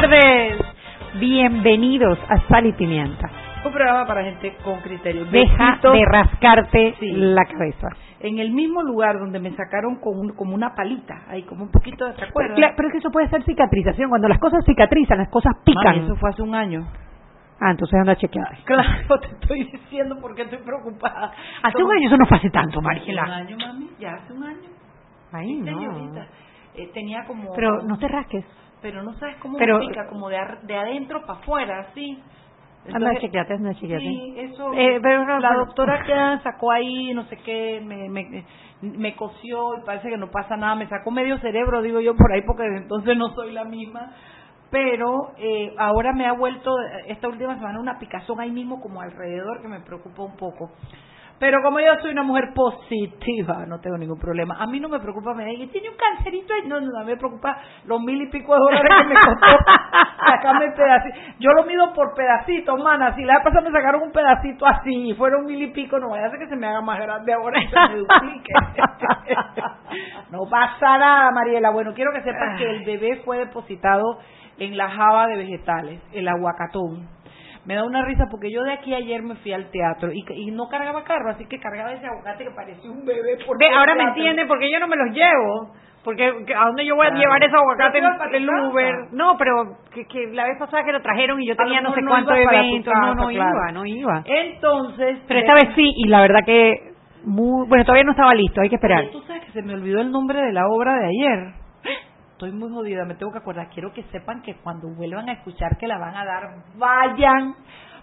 tardes. Bienvenidos a Sal y Pimienta. Un programa para gente con criterio. Deja de rascarte Sí. la cabeza. en el mismo lugar donde me sacaron con un- como una palita, ahí como un poquito de ¿te Pero, pero es que eso puede ser cicatrización. Cuando las cosas cicatrizan, las cosas pican. Eso fue hace un año. Ah, entonces anda chequeada. Claro, te estoy diciendo porque estoy preocupada. Hace un Como- año eso no fue hace tanto, Hace un año, mami, ya hace un año. Ay, no. Señorita, eh, tenía como... Pero no te rasques. Pero no sabes cómo Pero- pica, como de, ar- de adentro para afuera, así. Anda Entonces, chequeate, anda chequeate. Sí, eso. Eh, pero no, la doctora que sacó ahí, no sé qué, me, me, me cosió y parece que no pasa nada. Me sacó medio cerebro, digo yo, por ahí, porque desde entonces no soy la misma. Pero eh, ahora me ha vuelto, esta última semana, una picazón ahí mismo, como alrededor, que me preocupa un poco. Pero como yo soy una mujer positiva, no tengo ningún problema. A mí no me preocupa, me digan, tiene un cancerito ahí. No, no, a mí me preocupa los mil y pico de dólares que me costó sacarme el pedacito. Yo lo mido por pedacitos, mana. Si la vez pasada me sacaron un pedacito así y fueron mil y pico, no vaya a ser que se me haga más grande ahora y se me duplique. no pasa nada, Mariela. Bueno, quiero que sepas que el bebé fue depositado en la java de vegetales, el aguacatón. Me da una risa porque yo de aquí ayer me fui al teatro y, y no cargaba carro, así que cargaba ese aguacate que parecía un bebé. Por Ve, ahora me entiende porque yo no me los llevo. Porque que- ¿a dónde yo voy a llevar ibas para en el. Uber? No, pero que, que la vez pasada que lo trajeron y yo tenía no sé no cuántos eventos. no, casa, no claro. iba, no iba. Entonces. Pero esta vez sí, y la verdad que muy, bueno, todavía no estaba listo, hay que esperar. Tú sabes que se me olvidó el nombre de la obra de ayer. Estoy muy jodida, me tengo que acordar. Quiero que sepan que cuando vuelvan a escuchar que la van a dar, vayan.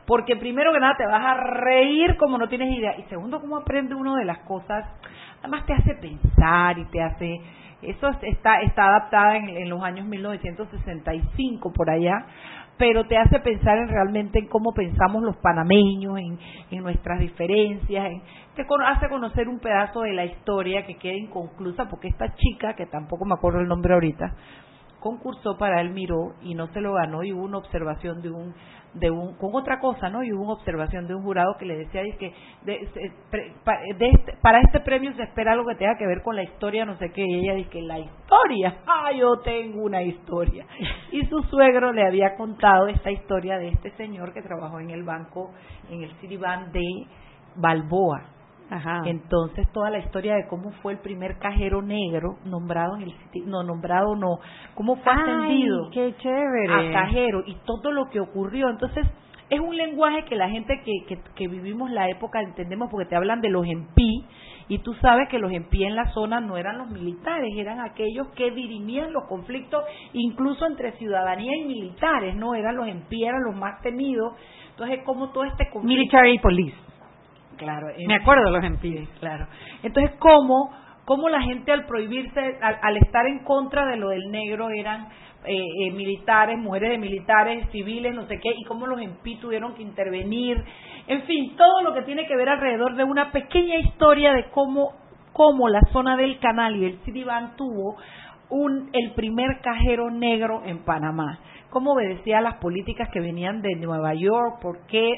Porque primero que nada te vas a reír como no tienes idea. Y segundo, como aprende uno de las cosas. Además te hace pensar y te hace... Eso es- está, está adaptada en, en los años 1965 por allá pero te hace pensar en realmente en cómo pensamos los panameños, en, en nuestras diferencias, en- te hace conocer un pedazo de la historia que queda inconclusa, porque esta chica, que tampoco me acuerdo el nombre ahorita, concursó para el Miró y no se lo ganó y hubo una observación de un de un con otra cosa no y hubo una observación de un jurado que le decía dice que pa- de este- para este premio se espera algo que tenga que ver con la historia no sé qué y ella dice que la historia ah yo tengo una historia y su suegro le había contado esta historia de este señor que trabajó en el banco en el Citibank de Balboa Ajá. entonces toda la historia de cómo fue el primer cajero negro nombrado en el no nombrado no cómo fue ascendido Ay, qué chévere. a cajero y todo lo que ocurrió. Entonces, es un lenguaje que la gente que, que, que vivimos la época entendemos porque te hablan de los empí y tú sabes que los empí en la zona no eran los militares, eran aquellos que dirimían los conflictos incluso entre ciudadanía y militares, no eran los empí, eran los más temidos. Entonces, como todo este conflicto... Military Police. Claro, Me acuerdo de los empides. Claro. Entonces, ¿cómo, cómo la gente al prohibirse, al, al estar en contra de lo del negro, eran eh, eh, militares, mujeres de militares, civiles, no sé qué, y cómo los empí tuvieron que intervenir? En fin, todo lo que tiene que ver alrededor de una pequeña historia de cómo, cómo la zona del canal y el Citibank tuvo un, el primer cajero negro en Panamá. Cómo obedecía a las políticas que venían de Nueva York, por qué.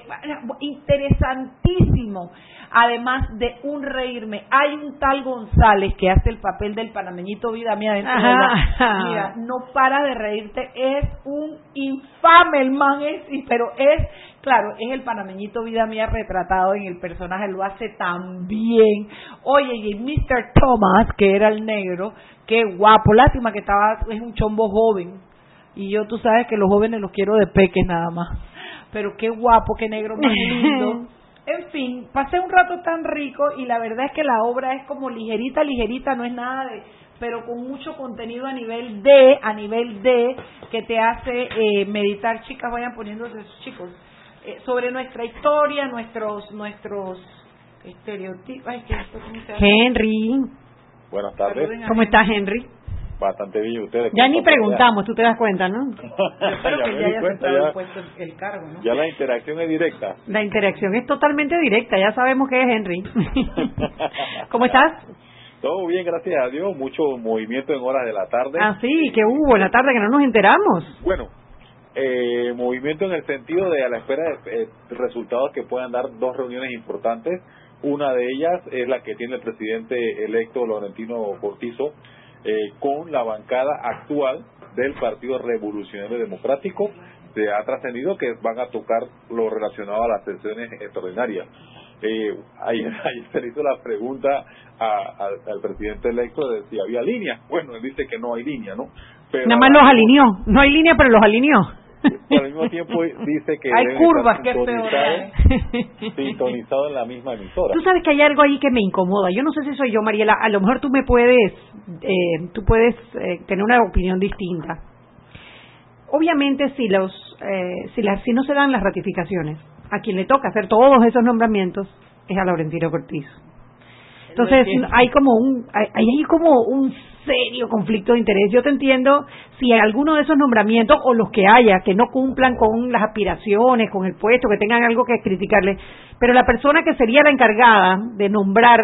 Interesantísimo. Además de un reírme, hay un tal González que hace el papel del panameñito vida mía dentro de la-. Mira, no para de reírte, es un infame el man, es, pero es, claro, es el panameñito vida mía retratado en el personaje, lo hace tan bien. Oye, y Mr. Thomas, que era el negro, qué guapo, lástima que estaba, es un chombo joven, y yo tú sabes que los jóvenes los quiero de peques nada más, pero qué guapo, qué negro más lindo. En fin, pasé un rato tan rico y la verdad es que la obra es como ligerita, ligerita, no es nada de, pero con mucho contenido a nivel D, a nivel D, que te hace eh, meditar, chicas, vayan poniéndose sus chicos, eh, sobre nuestra historia, nuestros, nuestros estereotipos. Ay, que esto, ¿cómo se hace? Henry. Buenas tardes. ¿Cómo estás, Henry? Bastante bien. ¿Ustedes Ya ni preguntamos, tú te das cuenta, ¿no? Espero ya que ya di haya cuenta, aceptado ya, el puesto el, el cargo, ¿no? ya la interacción es directa. La interacción es totalmente directa, ya sabemos que es Henry. ¿Cómo estás? Todo bien, gracias a Dios. Mucho movimiento en horas de la tarde. Ah, sí, que hubo en la tarde que no nos enteramos. Bueno, eh, movimiento en el sentido de a la espera de eh, resultados que puedan dar dos reuniones importantes. Una de ellas es la que tiene el presidente electo Laurentino Cortizo eh, con la bancada actual del Partido Revolucionario Democrático se ha trascendido que van a tocar lo relacionado a las sesiones extraordinarias. Eh, ayer, se le hizo la pregunta al presidente electo de si había línea. Bueno, él dice que no hay línea, ¿no? Pero Nada más los alineó. No hay línea, pero los alineó. Pero al mismo tiempo dice que hay curvas que es sintonizado en la misma emisora. Tú sabes que hay algo ahí que me incomoda. Yo no sé si soy yo, Mariela. A lo mejor tú me puedes, eh, tú puedes eh, tener una opinión distinta. Obviamente, si los, eh, si las, si no se dan las ratificaciones, a quien le toca hacer todos esos nombramientos es a Laurentino Cortizo. Entonces hay como un hay, hay como un serio conflicto de interés. Yo te entiendo si alguno de esos nombramientos o los que haya que no cumplan con las aspiraciones, con el puesto, que tengan algo que criticarle, pero la persona que sería la encargada de nombrar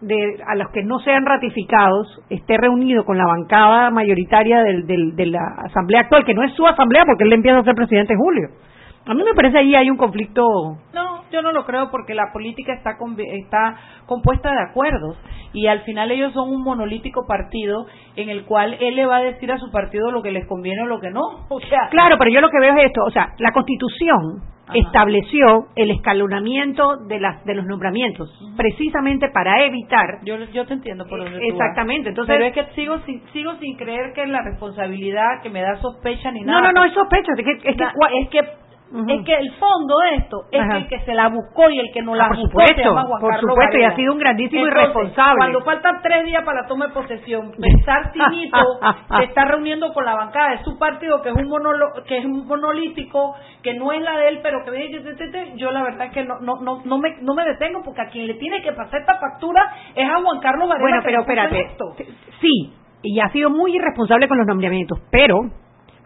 de, a los que no sean ratificados esté reunido con la bancada mayoritaria del, del, de la asamblea actual, que no es su asamblea porque él empieza a ser presidente en julio. A mí me parece ahí hay un conflicto. No, yo no lo creo porque la política está está compuesta de acuerdos y al final ellos son un monolítico partido en el cual él le va a decir a su partido lo que les conviene o lo que no. O sea, claro, pero yo lo que veo es esto, o sea, la Constitución estableció el escalonamiento de las de los nombramientos precisamente para evitar yo yo te entiendo por donde exactamente entonces pero es que sigo sin, sigo sin creer que la responsabilidad que me da sospecha ni nada no no no es sospecha es que, es que, es que es que el fondo de esto es el que se la buscó y el que no la por buscó supuesto, se llama Juan por supuesto, y ha sido un grandísimo irresponsable. Cuando faltan tres días para la toma de posesión, pensar Tinito se está reuniendo con la bancada. De su partido, que es un monolo, que es un monolítico, que no es la de él, pero que yo la verdad es que no, no, no, no, me, no me detengo, porque a quien le tiene que pasar esta factura es a Juan Carlos Varela. Bueno, pero espérate, sí, y ha sido muy irresponsable con los nombramientos, pero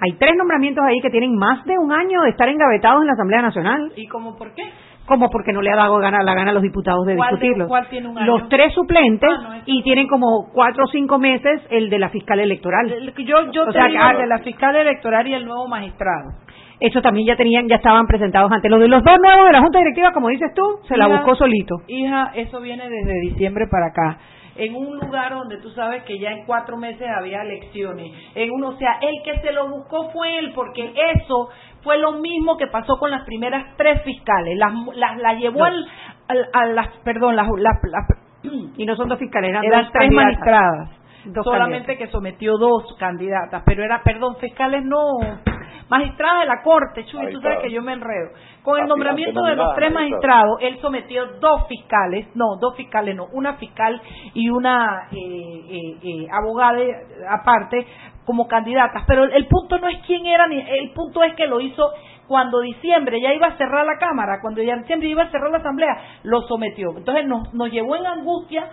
hay tres nombramientos ahí que tienen más de un año de estar engavetados en la Asamblea Nacional. ¿Y cómo por qué? Como porque no le ha dado gana, la gana a los diputados de discutirlos. ¿Cuál tiene un año? Los tres suplentes ah, y tienen como cuatro o cinco meses el de la fiscal electoral. yo yo te digo, el de la fiscal electoral y el nuevo magistrado. Eso también ya tenían, ya estaban presentados antes. Los de los dos nuevos de la Junta Directiva, como dices tú, se la buscó solito. Hija, eso viene desde diciembre para acá en un lugar donde tú sabes que ya en cuatro meses había elecciones. En uno, o sea, el que se lo buscó fue él, porque eso fue lo mismo que pasó con las primeras tres fiscales. Las, las, llevó al, a las, perdón, las, y no son dos fiscales, eran, eran tres magistradas. solamente que sometió dos candidatas, pero era, perdón, fiscales no, magistrada de la Corte, Chuy, tú sabes que yo me enredo. Con el nombramiento de los tres magistrados, él sometió dos fiscales, no, dos fiscales no, una fiscal y una eh, eh, eh, abogada aparte como candidatas. Pero el punto no es quién era, ni el punto es que lo hizo cuando diciembre ya iba a cerrar la Cámara, cuando ya diciembre iba a cerrar la Asamblea, lo sometió. Entonces nos, nos llevó en angustia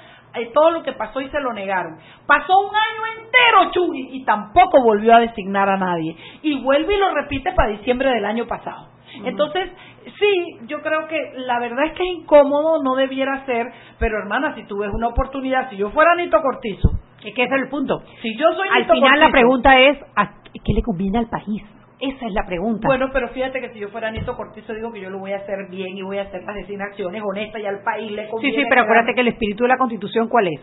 todo lo que pasó y se lo negaron. Pasó un año entero, Chuy, y tampoco volvió a designar a nadie. Y vuelve y lo repite para diciembre del año pasado. Entonces, sí, yo creo que la verdad es que es incómodo, no debiera ser, pero hermana, si tú ves una oportunidad, si yo fuera Nito Cortizo, es que ese es el punto. Si yo soy Al final la pregunta es, ¿a ¿qué le conviene al país? Esa es la pregunta. Bueno, pero fíjate que si yo fuera Nito Cortizo, digo que yo lo voy a hacer bien y voy a hacer las designaciones honestas y al país le conviene. Sí, sí, pero acuérdate que el espíritu de la Constitución, ¿cuál es?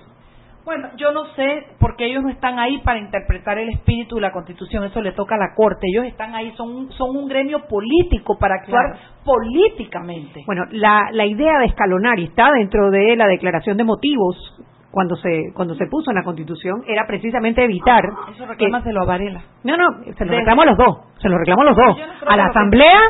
Bueno, yo no sé, porque ellos no están ahí para interpretar el espíritu de la Constitución, eso le toca a la Corte. Ellos están ahí, son, son un gremio político para actuar políticamente. Bueno, la, la idea de escalonar y está dentro de la declaración de motivos cuando se cuando se puso en la Constitución era precisamente evitar eso reclámaselo a Varela no no se lo reclamo a los dos se lo reclamo a los dos a la Asamblea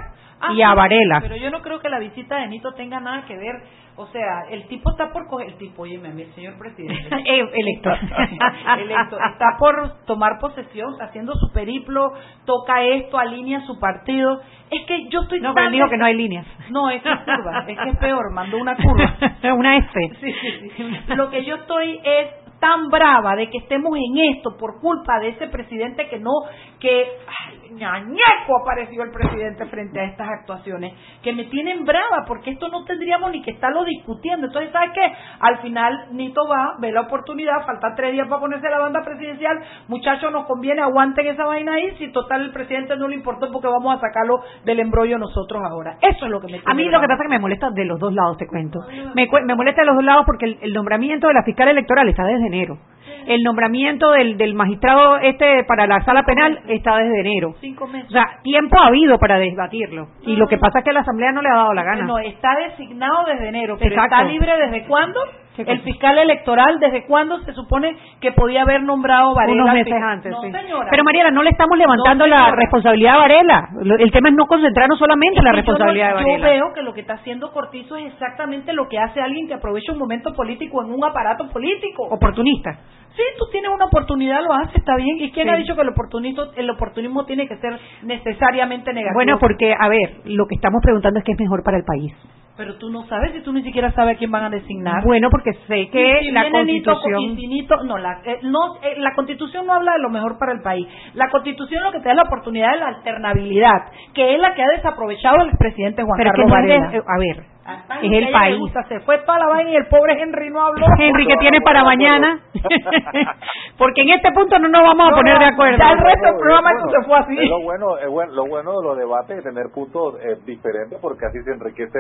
y a ah, Varela pero yo no creo que la visita de Nito tenga nada que ver o sea, el tipo está por coger, el tipo, oye, el señor presidente. Electo. Electo. Está por tomar posesión, está haciendo su periplo, toca esto, alinea su partido. Es que yo estoy. No, pero él dijo que no hay líneas. No, es que es curva. Es que es peor, mandó una curva. una F. Sí, sí, sí. Lo que yo estoy es tan brava de que estemos en esto por culpa de ese presidente que no, que, ay, ñañeco apareció el presidente frente a estas actuaciones, que me tienen brava porque esto no tendríamos ni que estarlo discutiendo. Entonces, ¿sabes qué? Al final, Nito va, ve la oportunidad, falta tres días para ponerse la banda presidencial, muchachos, nos conviene, aguanten esa vaina ahí, si total el presidente no le importó porque vamos a sacarlo del embrollo nosotros ahora. Eso es lo que me A mí lo que pasa es que me molesta de los dos lados, te cuento. Me, me molesta de los dos lados porque el, el nombramiento de la fiscal electoral está desde enero. El nombramiento del, del magistrado este para la sala penal está desde enero. Cinco meses. O sea, tiempo ha habido para debatirlo. Y lo que pasa es que la Asamblea no le ha dado la gana. No, está designado desde enero, pero Exacto. está libre desde cuándo? ¿Qué El fiscal electoral, ¿desde cuándo se supone que podía haber nombrado Varela? Unos meses antes, No, sí. señora. Pero Mariela, no le estamos levantando No, la responsabilidad a Varela. Lo- El tema es no concentrarnos solamente en la Yo no- responsabilidad de Varela. Yo veo que lo que está haciendo Cortizo es exactamente lo que hace alguien que aprovecha un momento político en un aparato político. Oportunista. Sí, tú tienes una oportunidad, lo haces, está bien. ¿Y quién Sí. ha dicho que el oportunismo, el oportunismo tiene que ser necesariamente negativo? Bueno, porque, a ver, lo que estamos preguntando es qué es mejor para el país. Pero tú no sabes si tú ni siquiera sabes a quién van a designar. Bueno, porque sé que si la Constitución... Nito- no, la, eh, no, eh, la Constitución no habla de lo mejor para el país. La Constitución lo que te da es la oportunidad de la alternabilidad, que es la que ha desaprovechado el presidente Juan Pero es que Carlos no es a ver, Es que el país. gusta, se fue toda la vaina y el pobre Henry no habló. Henry, ¿qué tiene para mañana? porque en este punto no nos vamos a No, poner de acuerdo. ya el resto del programa bueno, se fue así. Es lo bueno, es bueno, lo bueno de los debates es tener puntos eh, diferentes porque así se enriquece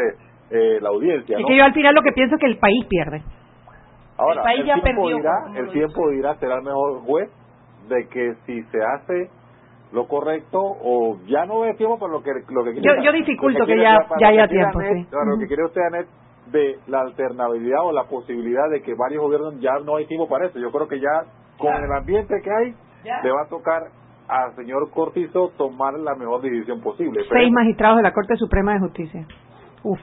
eh, la audiencia. Es ¿no? que yo al final lo que pienso es que el país pierde. Ahora, El país ya tiempo perdió, dirá, el tiempo dirá, será el mejor juez de que si se hace lo correcto o ya no es tiempo para lo que lo que Yo- yo dificulto que quiere- ya- ya que haya quiere tiempo, Anet, sí. para lo que quiere usted Anet, de la alternabilidad o la posibilidad de que varios gobiernos ya no hay tiempo para eso. Yo creo que ya con el ambiente que hay Ya. le va a tocar al señor Cortizo tomar la mejor decisión posible. Seis Esperemos. magistrados de la Corte Suprema de Justicia. Uf.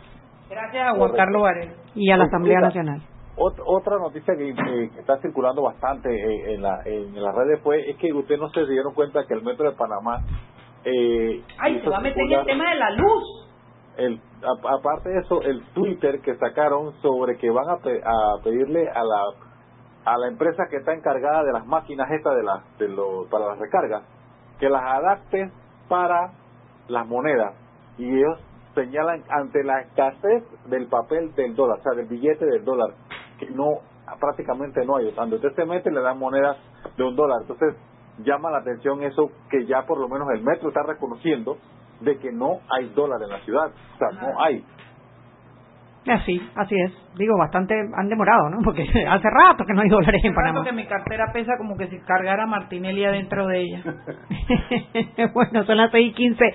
Gracias a Juan Carlos Varela. Y a la Asamblea Nacional. Ot- otra noticia que, eh, que está circulando bastante eh, en, la, en las redes fue es que usted no se dieron cuenta que el metro de Panamá eh, Ay, se va a meter en el tema de la luz. el- a- aparte de eso el Twitter que sacaron sobre que van a, pe- a pedirle a la a la empresa que está encargada de las máquinas estas de las de los para las recargas que las adapte para las monedas y ellos señalan ante la escasez del papel del dólar, o sea, del billete del dólar, que no prácticamente no hay. O sea, Cuando usted se mete le dan monedas de un dólar. Entonces llama la atención eso que ya por lo menos el metro está reconociendo de que no hay dólar en la ciudad. O sea, no hay. Así, así es. Digo, bastante han demorado, ¿no? Porque hace rato que no hay dólares en Panamá. que mi cartera pesa como que si cargara Martinelli adentro de ella. bueno, son las seis y quince.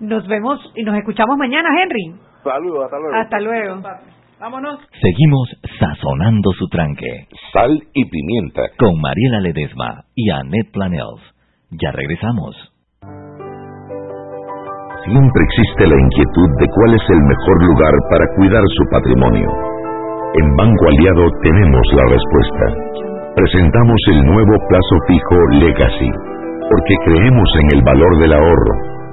Nos vemos y nos escuchamos mañana, Henry. Saludos, hasta luego. Hasta luego. Vámonos. Seguimos sazonando su tranque Sal y pimienta. con Mariela Ledesma y Annette Planels. Ya regresamos. Siempre existe la inquietud de cuál es el mejor lugar para cuidar su patrimonio. En Banco Aliado tenemos la respuesta. Presentamos el nuevo plazo fijo Legacy, porque creemos en el valor del ahorro,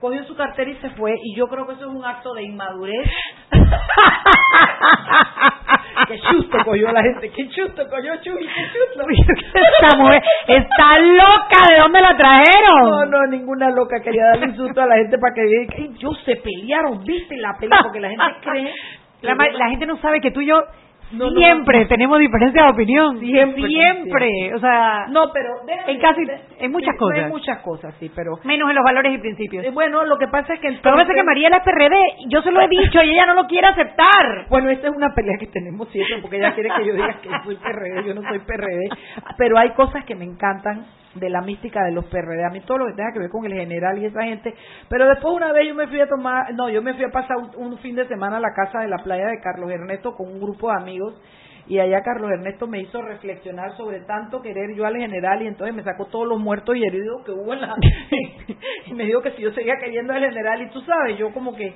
Cogió su cartera y se fue y yo creo que eso es un acto de inmadurez. qué chusto cogió la gente, qué chusto cogió Chuy, qué chusto. Esta mujer está loca, ¿de dónde la trajeron? No, no, ninguna loca quería darle un susto a la gente para que diga, "Ay, yo se pelearon, viste la pelea, porque la gente cree. La, la gente no sabe que tú y yo No, no, siempre tenemos diferencias de opinión. Siempre, Siempre. O sea, No, pero déjame- en casi, en muchas sí, cosas. En muchas cosas, sí, pero menos en los valores y principios. eh, bueno, lo que pasa es que el que pasa es que Mariela es PRD, yo se lo he dicho y ella no lo quiere aceptar. Bueno, esta es una pelea que tenemos siempre porque ella quiere que yo diga que soy PRD, yo no soy PRD, pero hay cosas que me encantan de la mística de los PRD, a mí todo lo que tenga que ver con el general y esa gente, pero después una vez yo me fui a tomar, no, yo me fui a pasar un, fin de semana a la casa de la playa de Carlos Ernesto con un grupo de amigos y allá Carlos Ernesto me hizo reflexionar sobre tanto querer yo al general y entonces me sacó todos los muertos y heridos que hubo en la y me dijo que si yo seguía queriendo al general y tú sabes, yo como que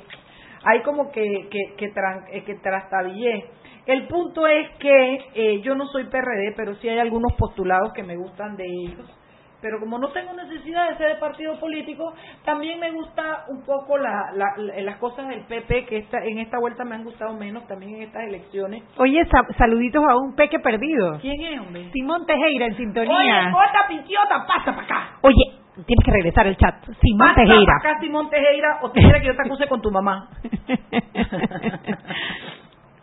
hay como que que que, tran- eh, que trastabillé. El punto es que eh, yo no soy PRD, pero sí hay algunos postulados que me gustan de ellos. Pero como no tengo necesidad de ser de partido político, también me gusta un poco la, la- la- las cosas del PP, que esta, en esta vuelta me han gustado menos, también en estas elecciones. Oye, sa- saluditos a un peque perdido. ¿Quién es, hombre? Simón Tejera en Oye, sintonía. corta, pinchiota, pasa para acá. Oye, tienes que regresar el chat. Simón Pasa Tejera. para acá, Simón Tejera, o te que yo te acuse con tu mamá.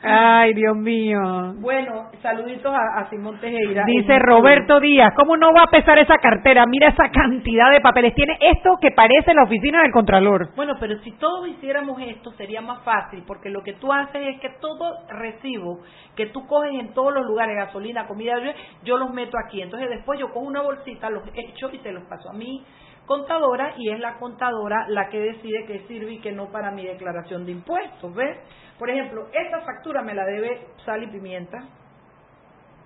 Ay, Dios mío. Bueno, saluditos a, a Simón Tejera. Dice Es- Roberto Díaz, ¿cómo no va a pesar esa cartera? Mira esa cantidad de papeles. Tiene esto que parece la oficina del Contralor. Bueno, pero si todos hiciéramos esto sería más fácil, porque lo que tú haces es que todo recibo que tú coges en todos los lugares, gasolina, comida, yo, yo los meto aquí. Entonces después yo cojo una bolsita, los echo y te los paso a mi contadora y es la contadora la que decide qué sirve y qué no para mi declaración de impuestos, ¿ves? Por ejemplo, esta factura me la debe sal y pimienta.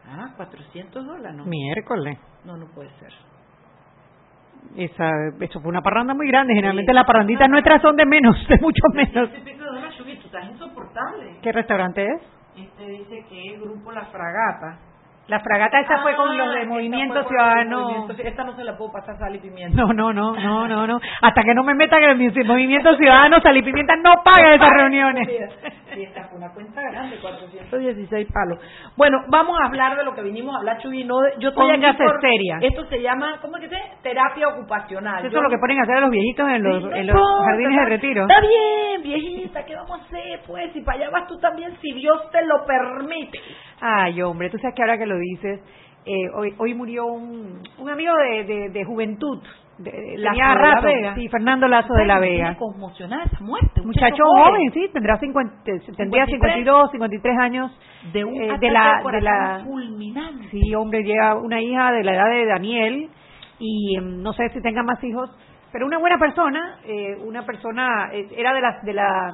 Ah, 400 dólares, ¿no? Miércoles. No, no puede ser. Esa, eso fue una parranda muy grande. Generalmente Sí. las parranditas nuestras son de menos, de mucho menos. Este. ¿Qué restaurante es? Este dice que es Grupo La Fragata. La fragata esa fue con Ah, los de esta Movimiento Ciudadano. de Esta no se la puedo pasar sal y pimienta. No, no, no, no, no, no. Hasta que no me metan en el Movimiento Ciudadano, Sal y Pimienta no paga esas reuniones. Sí, esta fue una cuenta grande, 416 palos. Bueno, vamos a hablar de lo que vinimos a hablar, Chuy. No de- yo estoy aquí. Esto se llama, ¿cómo que se? Terapia ocupacional. Eso es lo que ponen a hacer a los viejitos en los, jardines de retiro. Está bien, viejita, ¿qué vamos a hacer? Pues, si para allá vas tú también, si Dios te lo permite. Ay, hombre, tú sabes que ahora que lo dices, eh, hoy, hoy murió un, un amigo de, de, de juventud. De, Lazo de la Vega. Sí, Fernando Lazo de la Vega. conmocionada esa muerte. Muchacho joven, sí, tendrá 50, tendría 53. 52, 53 años. De un eh, de la, de la, fulminante. Sí, hombre, llega una hija de la edad de Daniel y em, no sé si tenga más hijos, pero una buena persona, eh, una persona, eh, era de la, de la,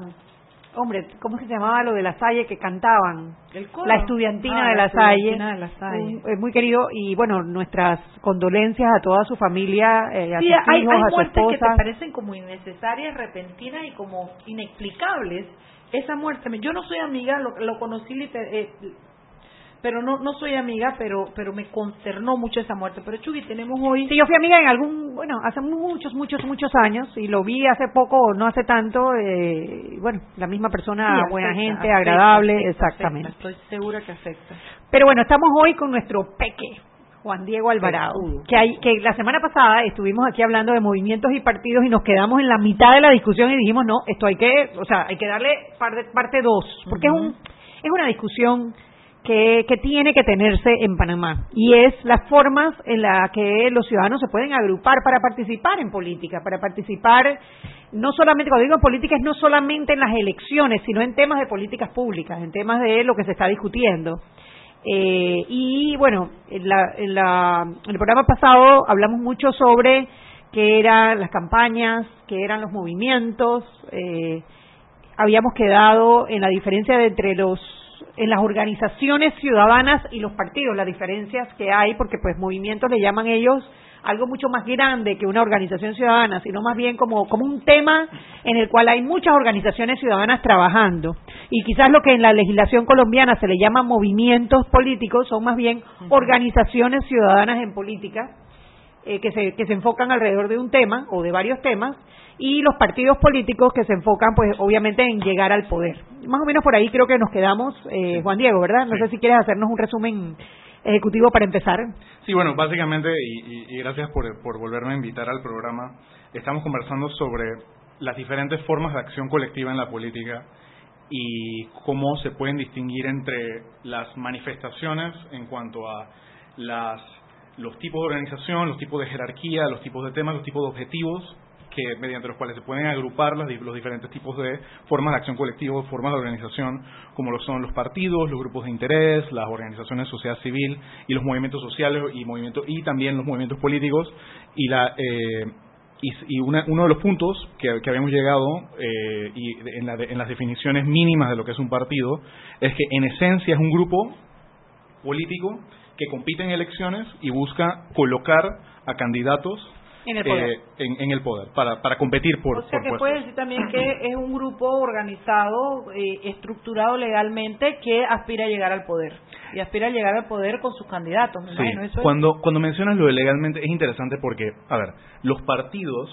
hombre, ¿cómo se llamaba lo de la Salle que cantaban? El coro. La estudiantina Ah, de la la Salle. estudiantina de La Salle. Un- es muy querido y bueno, nuestras condolencias a toda su familia, eh, a Sí, sus hay, hijos, hay a su muertes que te esposa. parecen como innecesarias, repentinas y como inexplicables. Esa muerte, yo no soy amiga, lo, lo conocí liter- eh, pero no no soy amiga, pero pero me concernó mucho esa muerte. Pero Chugi, tenemos hoy Sí, yo fui amiga en algún, bueno, hace muchos, muchos, muchos años y lo vi hace poco, no hace tanto, eh, bueno, la misma persona, Sí, buena gente, afecta, agradable, afecta, exactamente. estoy segura que afecta. Pero bueno, estamos hoy con nuestro peque, Juan Diego Alvarado, que, hay, que la semana pasada estuvimos aquí hablando de movimientos y partidos y nos quedamos en la mitad de la discusión y dijimos, no, esto hay que, o sea, hay que darle parte, parte dos, porque es, un, es una discusión que, que tiene que tenerse en Panamá y es las formas en las que los ciudadanos se pueden agrupar para participar en política, para participar no solamente, cuando digo en política, es no solamente en las elecciones, sino en temas de políticas públicas, en temas de lo que se está discutiendo. Eh, y bueno, en, la, en, la, en el programa pasado hablamos mucho sobre qué eran las campañas, qué eran los movimientos. Eh, habíamos quedado en la diferencia entre los en las organizaciones ciudadanas y los partidos, las diferencias que hay, porque pues movimientos le llaman ellos algo mucho más grande que una organización ciudadana, sino más bien como, como un tema en el cual hay muchas organizaciones ciudadanas trabajando. Y quizás lo que en la legislación colombiana se le llama movimientos políticos son más bien organizaciones ciudadanas en política eh, que, se, que se enfocan alrededor de un tema o de varios temas y los partidos políticos que se enfocan, pues, obviamente en llegar al poder. Más o menos por ahí creo que nos quedamos, eh, Juan Diego, ¿verdad? No sé si quieres hacernos un resumen ejecutivo para empezar. Sí, bueno, básicamente, y, gracias por, por volverme a invitar al programa, estamos conversando sobre las diferentes formas de acción colectiva en la política y cómo se pueden distinguir entre las manifestaciones en cuanto a las, los tipos de organización, los tipos de jerarquía, los tipos de temas, los tipos de objetivos que mediante los cuales se pueden agrupar los diferentes tipos de formas de acción colectiva, formas de organización, como lo son los partidos, los grupos de interés, las organizaciones de sociedad civil y los movimientos sociales y movimientos y también los movimientos políticos. Y la eh, y, uno de los puntos que, habíamos llegado eh, y en, en las definiciones mínimas de lo que es un partido es que en esencia es un grupo político que compite en elecciones y busca colocar a candidatos en el poder, eh, en, el poder para, para competir por o sea que puede decir también que es un grupo organizado eh, estructurado legalmente que aspira a llegar al poder y aspira a llegar al poder con sus candidatos sí. cuando cuando mencionas lo de legalmente es interesante porque a ver los partidos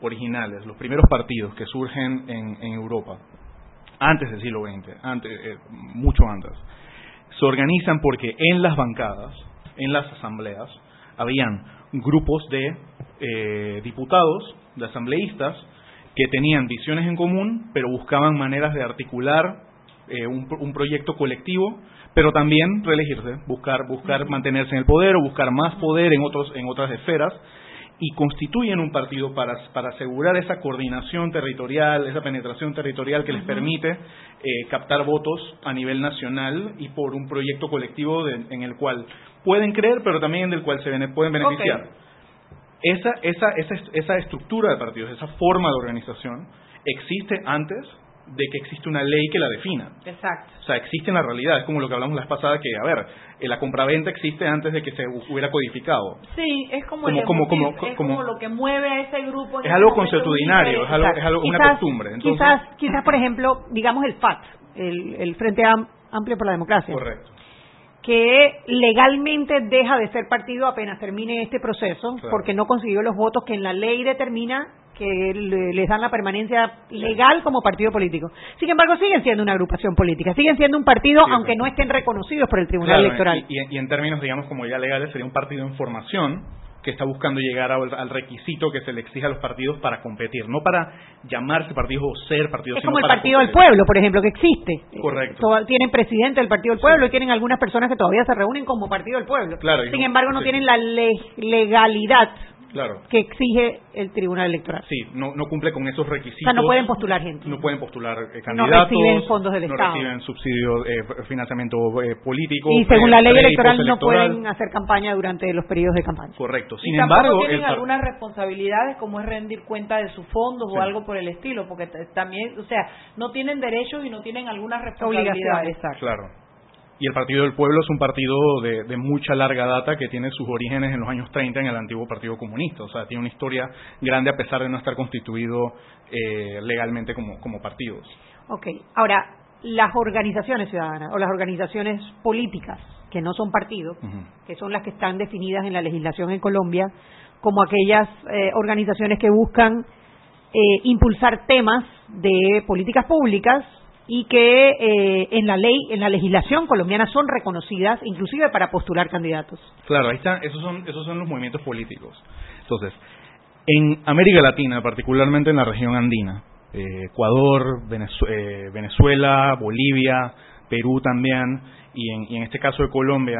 originales los primeros partidos que surgen en, en Europa antes del siglo XX antes eh, mucho antes se organizan porque en las bancadas en las asambleas habían grupos de eh, diputados, de asambleístas, que tenían visiones en común, pero buscaban maneras de articular eh, un, proyecto colectivo, pero también reelegirse, buscar, buscar mantenerse en el poder o buscar más poder en, otros, en otras esferas, y constituyen un partido para, para asegurar esa coordinación territorial, esa penetración territorial que les permite eh, captar votos a nivel nacional y por un proyecto colectivo en el cual pueden creer, pero también del cual se pueden beneficiar. Esa, esa, esa, esa estructura de partidos, esa forma de organización, existe antes de que existe una ley que la defina. Exacto. O sea, existe en la realidad. Es como lo que hablamos la vez pasada, que, a ver, eh, la compraventa existe antes de que se hubiera codificado. Sí, es como, como, como, es como, lo que mueve a ese grupo. Es algo consuetudinario, es, algo, es algo, una costumbre. quizás, quizás, por ejemplo, digamos el FAT, el, el Frente Amplio por la Democracia. Correcto que legalmente deja de ser partido apenas termine este proceso, porque no consiguió los votos que en la ley determina que les dan la permanencia legal como partido político. Sin embargo, siguen siendo una agrupación política, siguen siendo un partido, aunque no estén reconocidos por el Tribunal Electoral. y, en términos, digamos, como ya legales, sería un partido en formación, que está buscando llegar al, requisito que se le exige a los partidos para competir, no para llamarse partidos o ser partidos. Es como el Partido del Pueblo, por ejemplo, que existe. Correcto. tienen presidente del Partido del Pueblo y tienen algunas personas que todavía se reúnen como Partido del Pueblo. Claro, Sin embargo, no tienen la legalidad claro. que exige el Tribunal Electoral. Sí, no, no cumple con esos requisitos. O sea, no pueden postular gente. No pueden postular eh, candidatos. No reciben fondos del no Estado. reciben subsidio, eh, financiamiento eh, político. Y según la ley electoral no pueden hacer campaña durante los periodos de campaña. Correcto. Sin embargo, tienen algunas responsabilidades como es rendir cuenta de sus fondos o algo por el estilo, porque también, o sea, no tienen derechos y no tienen algunas responsabilidades. Claro. Y el Partido del Pueblo es un partido de, mucha larga data que tiene sus orígenes en los años 30 en el antiguo Partido Comunista. O sea, tiene una historia grande a pesar de no estar constituido eh, legalmente como, como partidos. Ok. Ahora, las organizaciones ciudadanas o las organizaciones políticas que no son partidos, que son las que están definidas en la legislación en Colombia, como aquellas eh, organizaciones que buscan eh, impulsar temas de políticas públicas y que eh, en la ley, en la legislación colombiana son reconocidas, inclusive para postular candidatos. Claro, ahí están, esos son, esos son los movimientos políticos. Entonces, en América Latina, particularmente en la región andina, eh, Ecuador, eh, Venezuela, Bolivia, Perú también, y en este caso de Colombia,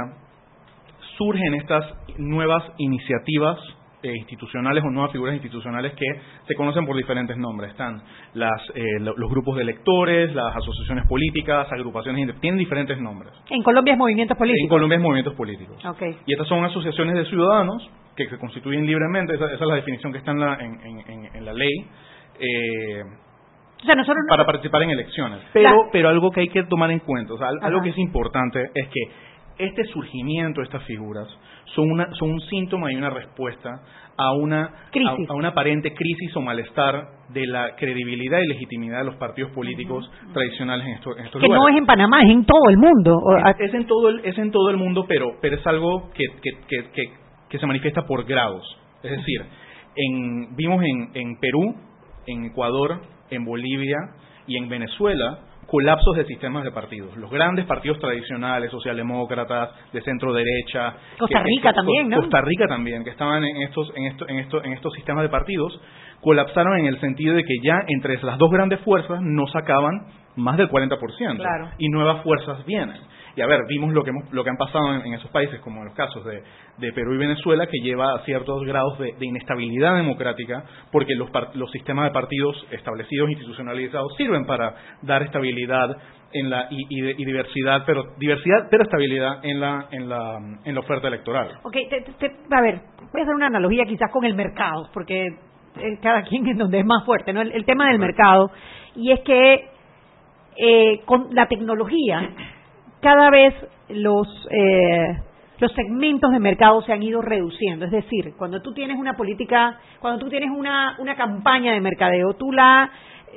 surgen estas nuevas iniciativas eh, institucionales o nuevas figuras institucionales que se conocen por diferentes nombres. Están las, eh, los grupos de electores, las asociaciones políticas, agrupaciones, tienen diferentes nombres. En Colombia es movimientos políticos. En Colombia es movimientos políticos. Okay. Y estas son asociaciones de ciudadanos que se constituyen libremente, esa, es la definición que está en la, en, la ley. Eh, para participar en elecciones. Pero, pero algo que hay que tomar en cuenta, o sea, algo que es importante es que este surgimiento de estas figuras son, una, son un síntoma y una respuesta a una, a, una aparente crisis o malestar de la credibilidad y legitimidad de los partidos políticos tradicionales en, estos, estos que no es en Panamá, es en todo el mundo. Es, en, todo el, es en todo el mundo, pero, pero es algo que, que, que, que se manifiesta por grados. Es decir, en, vimos en, en Perú, en Ecuador, en Bolivia y en Venezuela colapsos de sistemas de partidos. Los grandes partidos tradicionales, socialdemócratas, de centro derecha. Costa Rica también, ¿no? Costa Rica también, que estaban en estos, en, esto, en, esto, en estos sistemas de partidos, colapsaron en el sentido de que ya entre las dos grandes fuerzas no sacaban más del 40%. Claro. Y nuevas fuerzas vienen. Y a ver, vimos lo que, hemos, lo que han pasado en, esos países, como en los casos de, de, Perú y Venezuela, que lleva a ciertos grados de, inestabilidad democrática, porque los, los sistemas de partidos establecidos, institucionalizados, sirven para dar estabilidad en la, y, y, diversidad, pero diversidad, pero estabilidad en la, en la, en la oferta electoral. Ok, a ver, voy a hacer una analogía quizás con el mercado, porque eh, cada quien es donde es más fuerte, ¿no? El, tema del mercado, y es que eh, con la tecnología cada vez los eh, los segmentos de mercado se han ido reduciendo. Es decir, cuando tú tienes una política, cuando tú tienes una, una campaña de mercadeo, tú la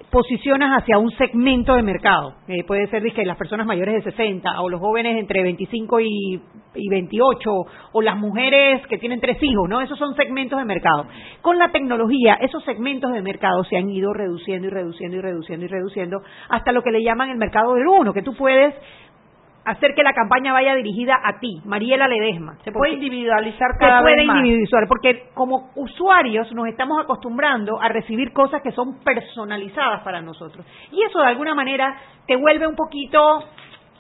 posicionas hacia un segmento de mercado. Eh, puede ser que las personas mayores de 60 o los jóvenes entre 25 y, y 28 o las mujeres que tienen tres hijos, ¿no? Esos son segmentos de mercado. Con la tecnología, esos segmentos de mercado se han ido reduciendo y reduciendo y reduciendo y reduciendo hasta lo que le llaman el mercado del uno, que tú puedes hacer que la campaña vaya dirigida a ti, Mariela Ledesma. Se puede individualizar cada se puede individualizar, porque como usuarios nos estamos acostumbrando a recibir cosas que son personalizadas para nosotros. Y eso de alguna manera te vuelve un poquito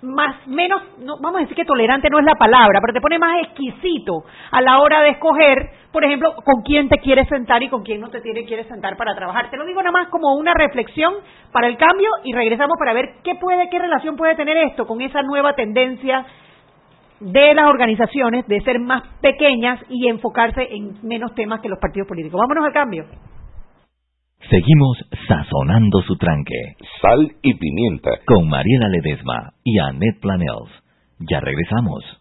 más, menos, no, vamos a decir que tolerante no es la palabra, pero te pone más exquisito a la hora de escoger, por ejemplo, con quién te quieres sentar y con quién no te tiene, quieres sentar para trabajar. Te lo digo nada más como una reflexión para el cambio y regresamos para ver qué puede, qué relación puede tener esto con esa nueva tendencia de las organizaciones de ser más pequeñas y enfocarse en menos temas que los partidos políticos. Vámonos al cambio. Seguimos sazonando su tranque. Sal y pimienta. Con Mariela Ledesma y Annette Planels. Ya regresamos.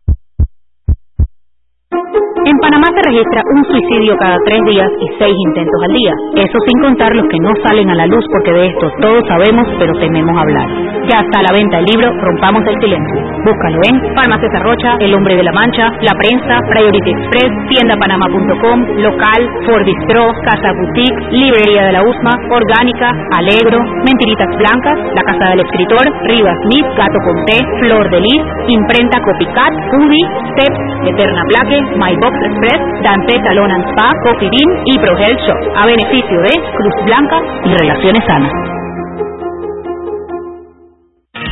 Panamá se registra un suicidio cada tres días y seis intentos al día. Eso sin contar los que no salen a la luz porque de esto todos sabemos pero tememos hablar. Ya está a la venta el libro Rompamos el Silencio. Búscalo en Farmacia Rocha, El Hombre de la Mancha, La Prensa, Priority Express, tiendapanama.com, Local, Ford Bistro, Casa Boutique, Librería de la USMA, Orgánica, Alegro, Mentiritas Blancas, La Casa del Escritor, Rivas Smith, Gato con Té, Flor de Lis, Imprenta Copycat, Udi, Steps, Eterna Plaque, My Box Express, Dante Talon and Spa, Coffee Bean y Pro Health Shop, a beneficio de Cruz Blanca y Relaciones Sanas.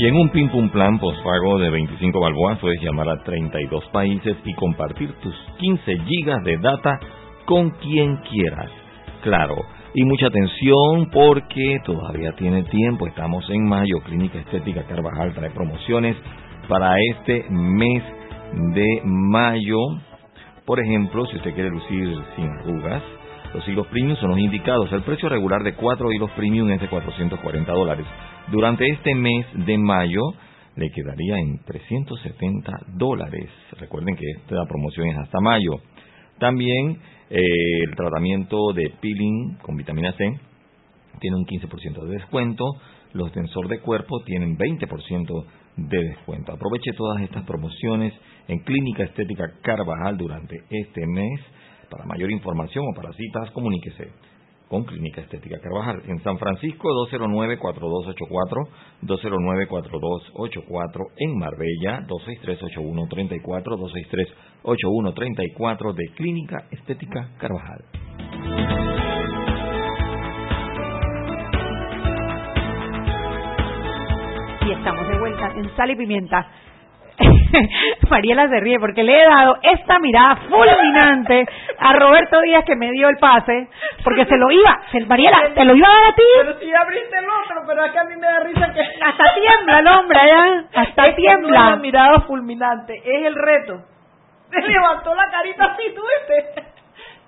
Y en un Pim Pum Plan postpago de 25 balboas puedes llamar a 32 países y compartir tus 15 gigas de data con quien quieras. Claro, y mucha atención porque todavía tiene tiempo, estamos en mayo, Clínica Estética Carvajal trae promociones para este mes de mayo. Por ejemplo, si usted quiere lucir sin arrugas, los hilos premium son los indicados. El precio regular de 4 hilos premium es de 440 dólares. Durante este mes de mayo le quedaría en 370 dólares. Recuerden que esta promoción es hasta mayo. También eh, el tratamiento de peeling con vitamina C tiene un 15% de descuento. Los tensor de cuerpo tienen 20% de descuento. Aproveche todas estas promociones en Clínica Estética Carvajal durante este mes. Para mayor información o para citas, comuníquese con Clínica Estética Carvajal. En San Francisco, 209-4284, 209-4284. En Marbella, 263-8134, 263-8134 de Clínica Estética Carvajal. Y estamos de vuelta en Sal y Pimienta. Mariela se ríe porque le he dado esta mirada fulminante a Roberto Díaz que me dio el pase porque se lo iba, se, Mariela, te lo iba a dar a ti. Pero si abriste el otro, pero es que a mí me da risa que hasta tiembla el hombre allá, hasta es tiembla. una mirada fulminante, es el reto. Se levantó la carita así, tú viste.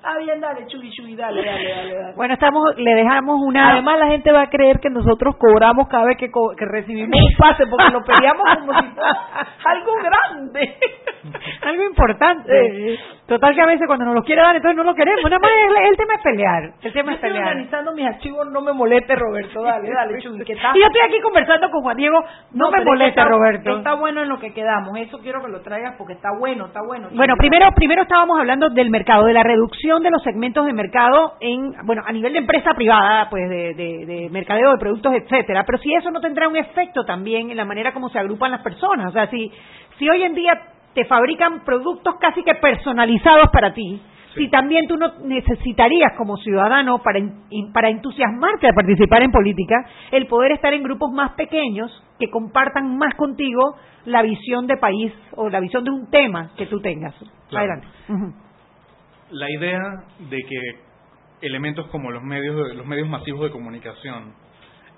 Está bien, dale, chugui, chugui, dale, dale, dale, dale. Bueno, estamos, le dejamos una. Además, la gente va a creer que nosotros cobramos cada vez que, co- que recibimos un pase, porque lo peleamos como si fuera algo grande. Algo importante. Total que a veces cuando nos lo quiere dar, entonces no lo queremos. Nada más el, el tema es pelear. El tema Yo es estoy pelear. organizando mis archivos, no me moleste, Roberto. Dale, dale, está... Y yo estoy aquí conversando con Juan Diego. No, me moleste, está- Roberto. Está bueno en lo que quedamos. Eso quiero que lo traigas porque está bueno, está bueno. Bueno, primero, primero estábamos hablando del mercado, de la reducción de los segmentos de mercado en, bueno, a nivel de empresa privada, pues de, de, de mercadeo de productos, etcétera. Pero si eso no tendrá un efecto también en la manera como se agrupan las personas. O sea, si, si hoy en día te fabrican productos casi que personalizados para ti, si también tú no necesitarías como ciudadano para, para entusiasmarte a participar en política, el poder estar en grupos más pequeños que compartan más contigo la visión de país o la visión de un tema que tú tengas. Claro. Adelante. La idea de que elementos como los medios los medios masivos de comunicación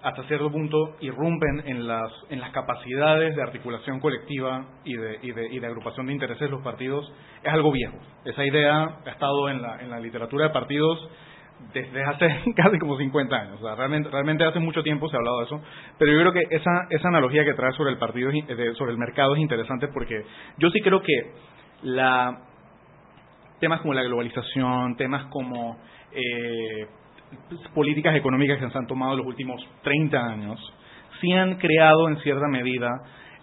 hasta cierto punto irrumpen en las en las capacidades de articulación colectiva y de, y de, y de agrupación de intereses de los partidos es algo viejo esa idea ha estado en la en la literatura de partidos desde hace casi como 50 años. O sea, realmente, realmente hace mucho tiempo se ha hablado de eso. Pero yo creo que esa, esa analogía que trae sobre el partido, sobre el mercado es interesante porque yo sí creo que la temas como la globalización, temas como eh, políticas económicas que se han tomado en los últimos 30 años, sí han creado en cierta medida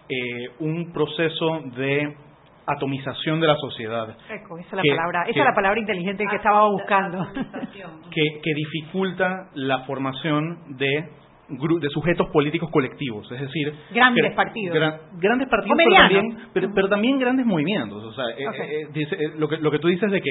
eh, un proceso de atomización de la sociedad Eco, esa es la palabra, esa que- es la palabra inteligente que estaba buscando. que, que dificulta la formación de, gru- de sujetos políticos colectivos, es decir, Grandes gra- partidos. gra- grandes partidos, pero también, pero, pero también grandes movimientos. O sea, eh, eh, dice- eh, lo, que, lo que tú dices de que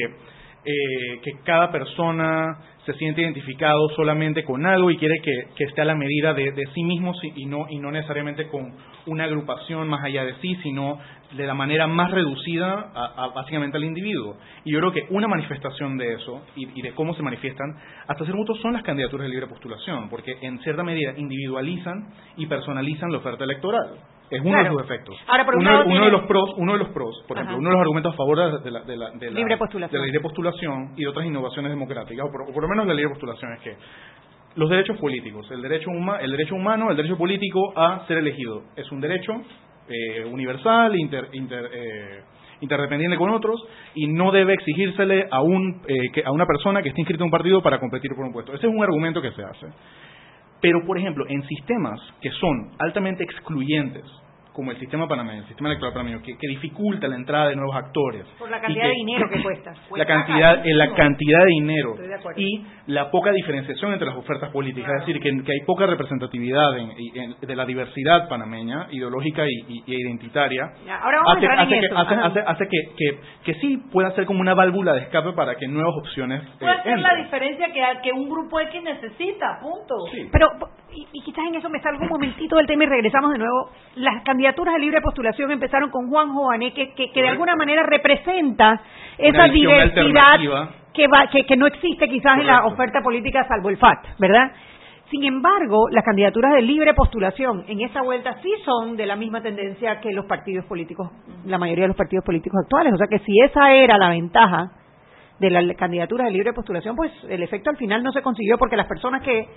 eh, que cada persona se siente identificado solamente con algo y quiere que, que esté a la medida de, de sí mismo y no, y no necesariamente con una agrupación más allá de sí, sino de la manera más reducida a, básicamente al individuo. Y yo creo que una manifestación de eso y, de cómo se manifiestan hasta cierto punto son las candidaturas de libre postulación, porque en cierta medida individualizan y personalizan la oferta electoral. Es uno Claro. de sus efectos. Ahora, por un uno, uno tiene- de los pros, uno de los pros, por Ajá. ejemplo, uno de los argumentos a favor de la, de la, de la- Libre postulación. de la libre postulación y de otras innovaciones democráticas, o por, o por lo menos la libre postulación es que los derechos políticos, el derecho, huma- el derecho humano, el derecho político a ser elegido, es un derecho eh, universal, inter- inter- eh, interdependiente con otros, y no debe exigírsele a, un, eh, que- a una persona que esté inscrita en un partido para competir por un puesto. Ese es un argumento que se hace. Pero, por ejemplo, en sistemas que son altamente excluyentes, como el sistema panameño, el sistema electoral panameño, que, que dificulta la entrada de nuevos actores. Por la cantidad de dinero que cuesta. La cantidad, eh, la cantidad de dinero Estoy de acuerdo. y la poca diferenciación entre las ofertas políticas, es decir, que, que hay poca representatividad en- en- de la diversidad panameña, ideológica y, y- y identitaria, Ya, ahora vamos a hace, hace que, hace- hace- que, sí pueda ser como una válvula de escape para que nuevas opciones eh, Puede ser la diferencia que, que un grupo X necesita, punto. Pero, y, y quizás en eso me salgo un momentito del tema y regresamos de nuevo. Las candidaturas de libre postulación empezaron con Juan Joané, que, que, que de alguna manera representa esa diversidad que, va, que, que no existe quizás en la oferta política salvo el FAT, ¿verdad? Sin embargo, las candidaturas de libre postulación en esta vuelta sí son de la misma tendencia que los partidos políticos, la mayoría de los partidos políticos actuales. O sea que si esa era la ventaja de la candidatura de libre postulación, pues el efecto al final no se consiguió porque las personas que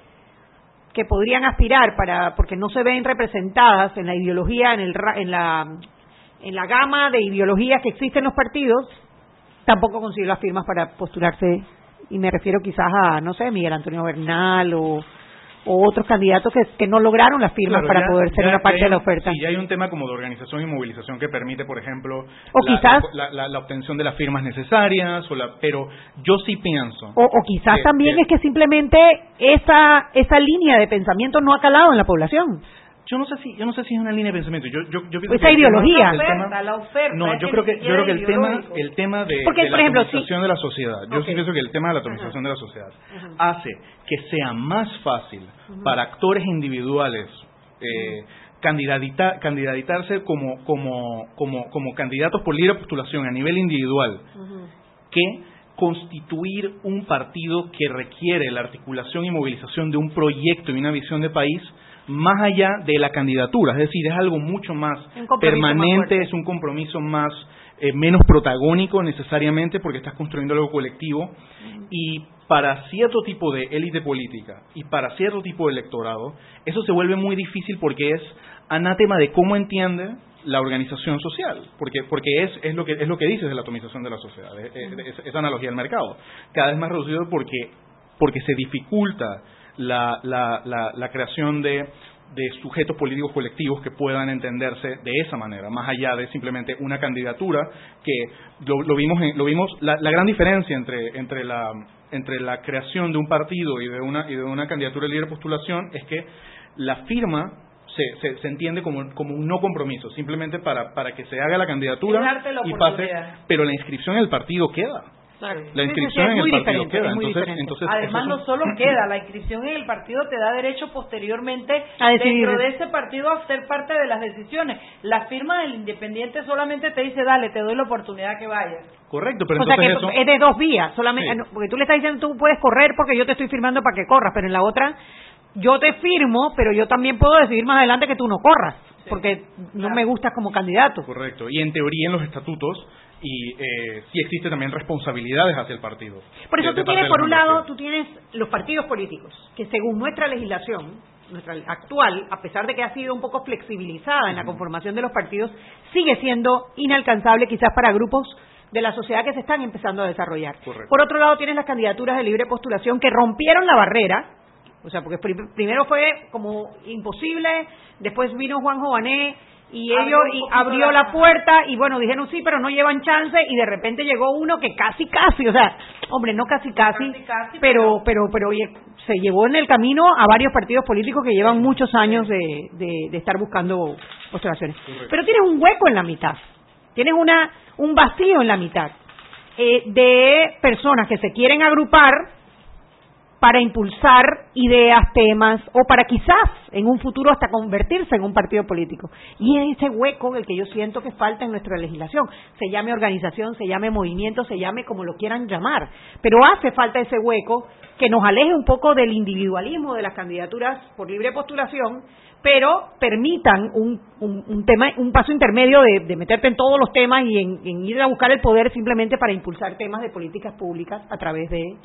que podrían aspirar para porque no se ven representadas en la ideología en el en la en la gama de ideologías que existen en los partidos tampoco consiguió las firmas para postularse y me refiero quizás a no sé Miguel Antonio Bernal o, o otros candidatos que, que no lograron las firmas Claro, para ya- poder ser ya- una parte de la oferta Sí, ya hay un tema como de organización y movilización que permite, por ejemplo, O la, quizás- la, la- la obtención de las firmas necesarias, o la, pero yo sí pienso. o, o quizás que- también que- es que simplemente esa esa línea de pensamiento no ha calado en la población Yo no sé si yo no sé si es una línea de pensamiento. Yo yo, yo pienso Esa que el tema- ideología. el La tema- oferta, la oferta. no, yo creo que yo creo que el tema el tema de, Porque, de la ejemplo, atomización de la sociedad. Yo Ok. sí pienso que el tema de la atomización de la sociedad hace que sea más fácil para actores individuales eh, candidatita- candidatarse como como como como candidatos por libre postulación a nivel individual que constituir un partido que requiere la articulación y movilización de un proyecto y una visión de país más allá de la candidatura, es decir, es algo mucho más permanente, más es un compromiso más eh, menos protagónico necesariamente porque estás construyendo algo colectivo. Y para cierto tipo de élite política y para cierto tipo de electorado eso se vuelve muy difícil porque es anátema de cómo entiende la organización social, porque porque es es lo que es lo que dices de la atomización de la sociedad, es, es- es- esa analogía del mercado, cada vez más reducido porque porque se dificulta la, la, la, la creación de, de sujetos políticos colectivos que puedan entenderse de esa manera, más allá de simplemente una candidatura que lo, lo vimos en- lo vimos la, la gran diferencia entre entre la entre la creación de un partido y de una y de una candidatura de libre postulación es que la firma se, se, se entiende como, como un no compromiso, simplemente para, para que se haga la candidatura la y pase, pero la inscripción en el partido queda. La inscripción es en el muy partido diferente, queda. Entonces, Además, no solo queda, la inscripción en el partido te da derecho posteriormente A dentro de ese partido a ser parte de las decisiones. La firma del independiente solamente te dice, dale, te doy la oportunidad que vayas. Correcto, pero o sea que eso... es de dos vías, solamente Sí. porque tú le estás diciendo tú puedes correr porque yo te estoy firmando para que corras, pero en la otra yo te firmo, pero yo también puedo decidir más adelante que tú no corras, porque no me gustas como candidato. Correcto. Y en teoría en los estatutos y eh, sí existe también responsabilidades hacia el partido. Por eso tú tienes, por un lado, tú tienes los partidos políticos, que según nuestra legislación, nuestra actual, a pesar de que ha sido un poco flexibilizada en la conformación de los partidos, sigue siendo inalcanzable quizás para grupos de la sociedad que se están empezando a desarrollar. Correcto. Por otro lado, tienes las candidaturas de libre postulación que rompieron la barrera, o sea, porque pri- primero fue como imposible, después vino Juan Jované y ellos y abrió la la puerta y bueno, dijeron sí, pero no llevan chance y de repente llegó uno que casi casi, o sea, hombre, no casi casi, Casi, casi, pero pero pero oye, se llevó en el camino a varios partidos políticos que llevan muchos años de, de, de estar buscando postulaciones. Pero tienes un hueco en la mitad. Tienes una un vacío en la mitad. eh, de personas que se quieren agrupar para impulsar ideas, temas, o para quizás en un futuro hasta convertirse en un partido político. Y es ese hueco el que yo siento que falta en nuestra legislación. Se llame organización, se llame movimiento, se llame como lo quieran llamar. Pero hace falta ese hueco que nos aleje un poco del individualismo de las candidaturas por libre postulación, pero permitan un, un, tema, un paso intermedio de, meterte en todos los temas y en ir a buscar el poder simplemente para impulsar temas de políticas públicas a través de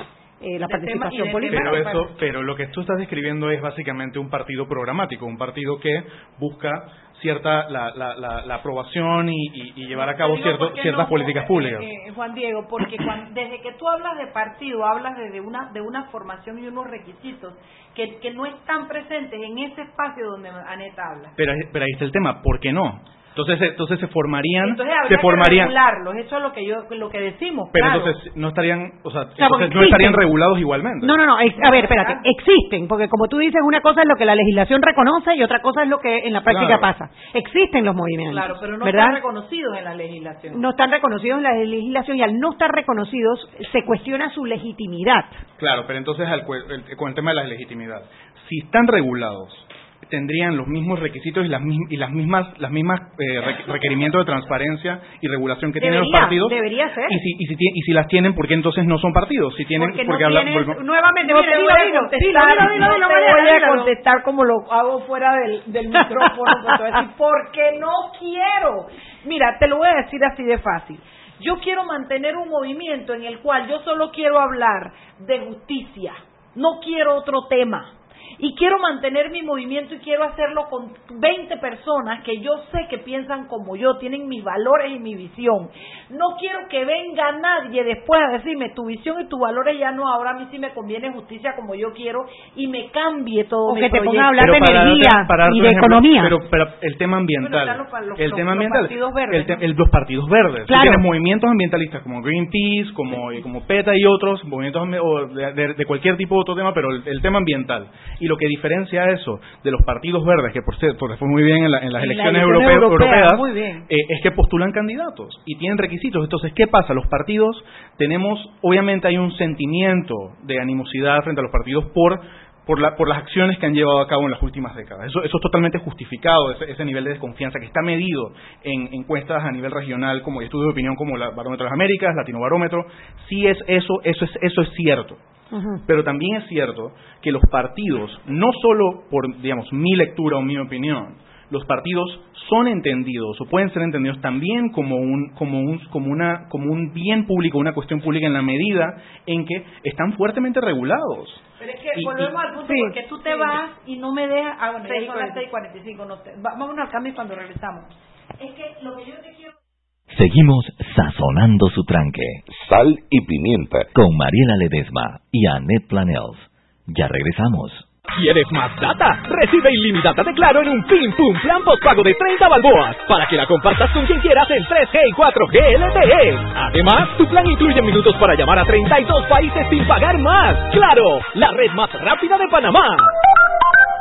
eh, la participación política. Pero, eso, pero lo que tú estás describiendo es básicamente un partido programático, un partido que busca cierta la, la, la, aprobación y, llevar a cabo cierto, ciertas políticas públicas. Eh, Juan Diego, porque desde que tú hablas de partido, hablas de, una, de una formación y unos requisitos que, que no están presentes en ese espacio donde Aneta habla. Pero, pero ahí está el tema, ¿por qué no? Entonces, entonces se formarían, entonces se formarían. eso es lo que yo, lo que decimos. Pero entonces no estarían, o sea, no estarían regulados igualmente. No, no, no. A ver, espérate, existen, porque como tú dices, una cosa es lo que la legislación reconoce y otra cosa es lo que en la práctica pasa. Existen los movimientos. Claro, pero no están reconocidos en la legislación. No están reconocidos en la legislación y al no estar reconocidos se cuestiona su legitimidad. Claro, pero entonces con el tema de la legitimidad, si están regulados tendrían los mismos requisitos y las, y las mismas las mismas eh, requerimientos de transparencia y regulación que tienen los partidos. debería ser. Y si, y si, y si las tienen ¿por qué entonces no son partidos si tienen porque, porque no nuevamente no te voy a contestar, no te voy a contestar como lo hago fuera del, del micrófono porque no quiero mira te lo voy a decir así de fácil. Yo quiero mantener un movimiento en el cual yo solo quiero hablar de justicia no quiero otro tema y quiero mantener mi movimiento y quiero hacerlo con 20 personas que yo sé que piensan como yo, tienen mis valores y mi visión. No quiero que venga nadie después a decirme tu visión y tus valores ya no, ahora a mí sí me conviene justicia como yo quiero y me cambie todo o mi que te ponga a hablar de energía y de economía. Pero, el tema ambiental, el tema ambiental, partidos verdes, los partidos verdes. Tienes movimientos ambientalistas como Greenpeace, como, como PETA y otros, movimientos de, cualquier tipo de otro tema, pero el, tema ambiental. Y lo que diferencia eso de los partidos verdes, que por cierto fue muy bien en, las elecciones europeas, eh, es que postulan candidatos y tienen requisitos. Entonces, ¿qué pasa? Los partidos tenemos, obviamente hay un sentimiento de animosidad frente a los partidos por por, la, por, las acciones que han llevado a cabo en las últimas décadas. Eso, eso es totalmente justificado, ese, nivel de desconfianza que está medido en encuestas a nivel regional, como estudios de opinión como la Barómetro de las Américas, Latino Barómetro. Sí es eso, eso es, eso es cierto. Pero también es cierto que los partidos, no solo por, digamos, mi lectura o mi opinión, los partidos son entendidos o pueden ser entendidos también como un como un como una como un bien público, una cuestión pública en la medida en que están fuertemente regulados. Pero es que volvemos al punto porque tú te vas y no me dejas, ah bueno, ya son las 6:45, no te, vámonos al cambio cuando regresamos. Es que lo que yo te quiero Seguimos sazonando su tranque. Sal y pimienta. Con Mariela Ledesma y Annette Planels. Ya regresamos. ¿Quieres más data? Recibe ilimitada de Claro en un Pim Pum Plan Postpago de 30 balboas para que la compartas con quien quieras en 3G y 4G LTE. Además, tu plan incluye minutos para llamar a 32 países sin pagar más. ¡Claro! La red más rápida de Panamá.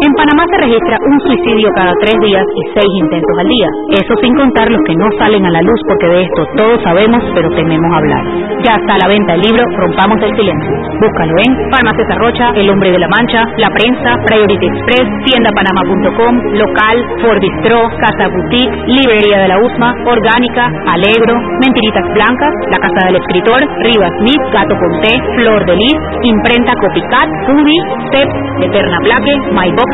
En Panamá se registra un suicidio cada tres días y seis intentos al día. Eso sin contar los que no salen a la luz porque de esto todos sabemos pero tememos hablar. Ya está a la venta el libro Rompamos el Silencio. Búscalo en Farmacia Rocha, El Hombre de la Mancha, La Prensa, Priority Express, tiendapanama.com, Local, Ford Bistro, Casa Boutique, Librería de la USMA, Orgánica, Alegro, Mentiritas Blancas, La Casa del Escritor, Rivas Smith, Gato Ponté, Flor de Lis, Imprenta Copycat, Foodie, CEP, Eterna Plaque, My Box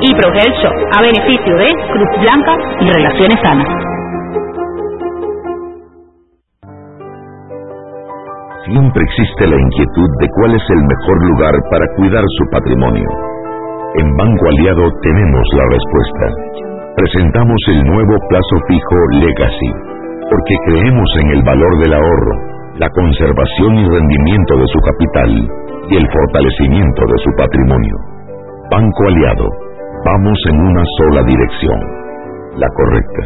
Y a beneficio de Cruz Blanca y Relaciones Sanas. Siempre existe la inquietud de cuál es el mejor lugar para cuidar su patrimonio. En Banco Aliado tenemos la respuesta. Presentamos el nuevo plazo fijo Legacy, porque creemos en el valor del ahorro, la conservación y rendimiento de su capital y el fortalecimiento de su patrimonio. Banco Aliado, vamos en una sola dirección, la correcta.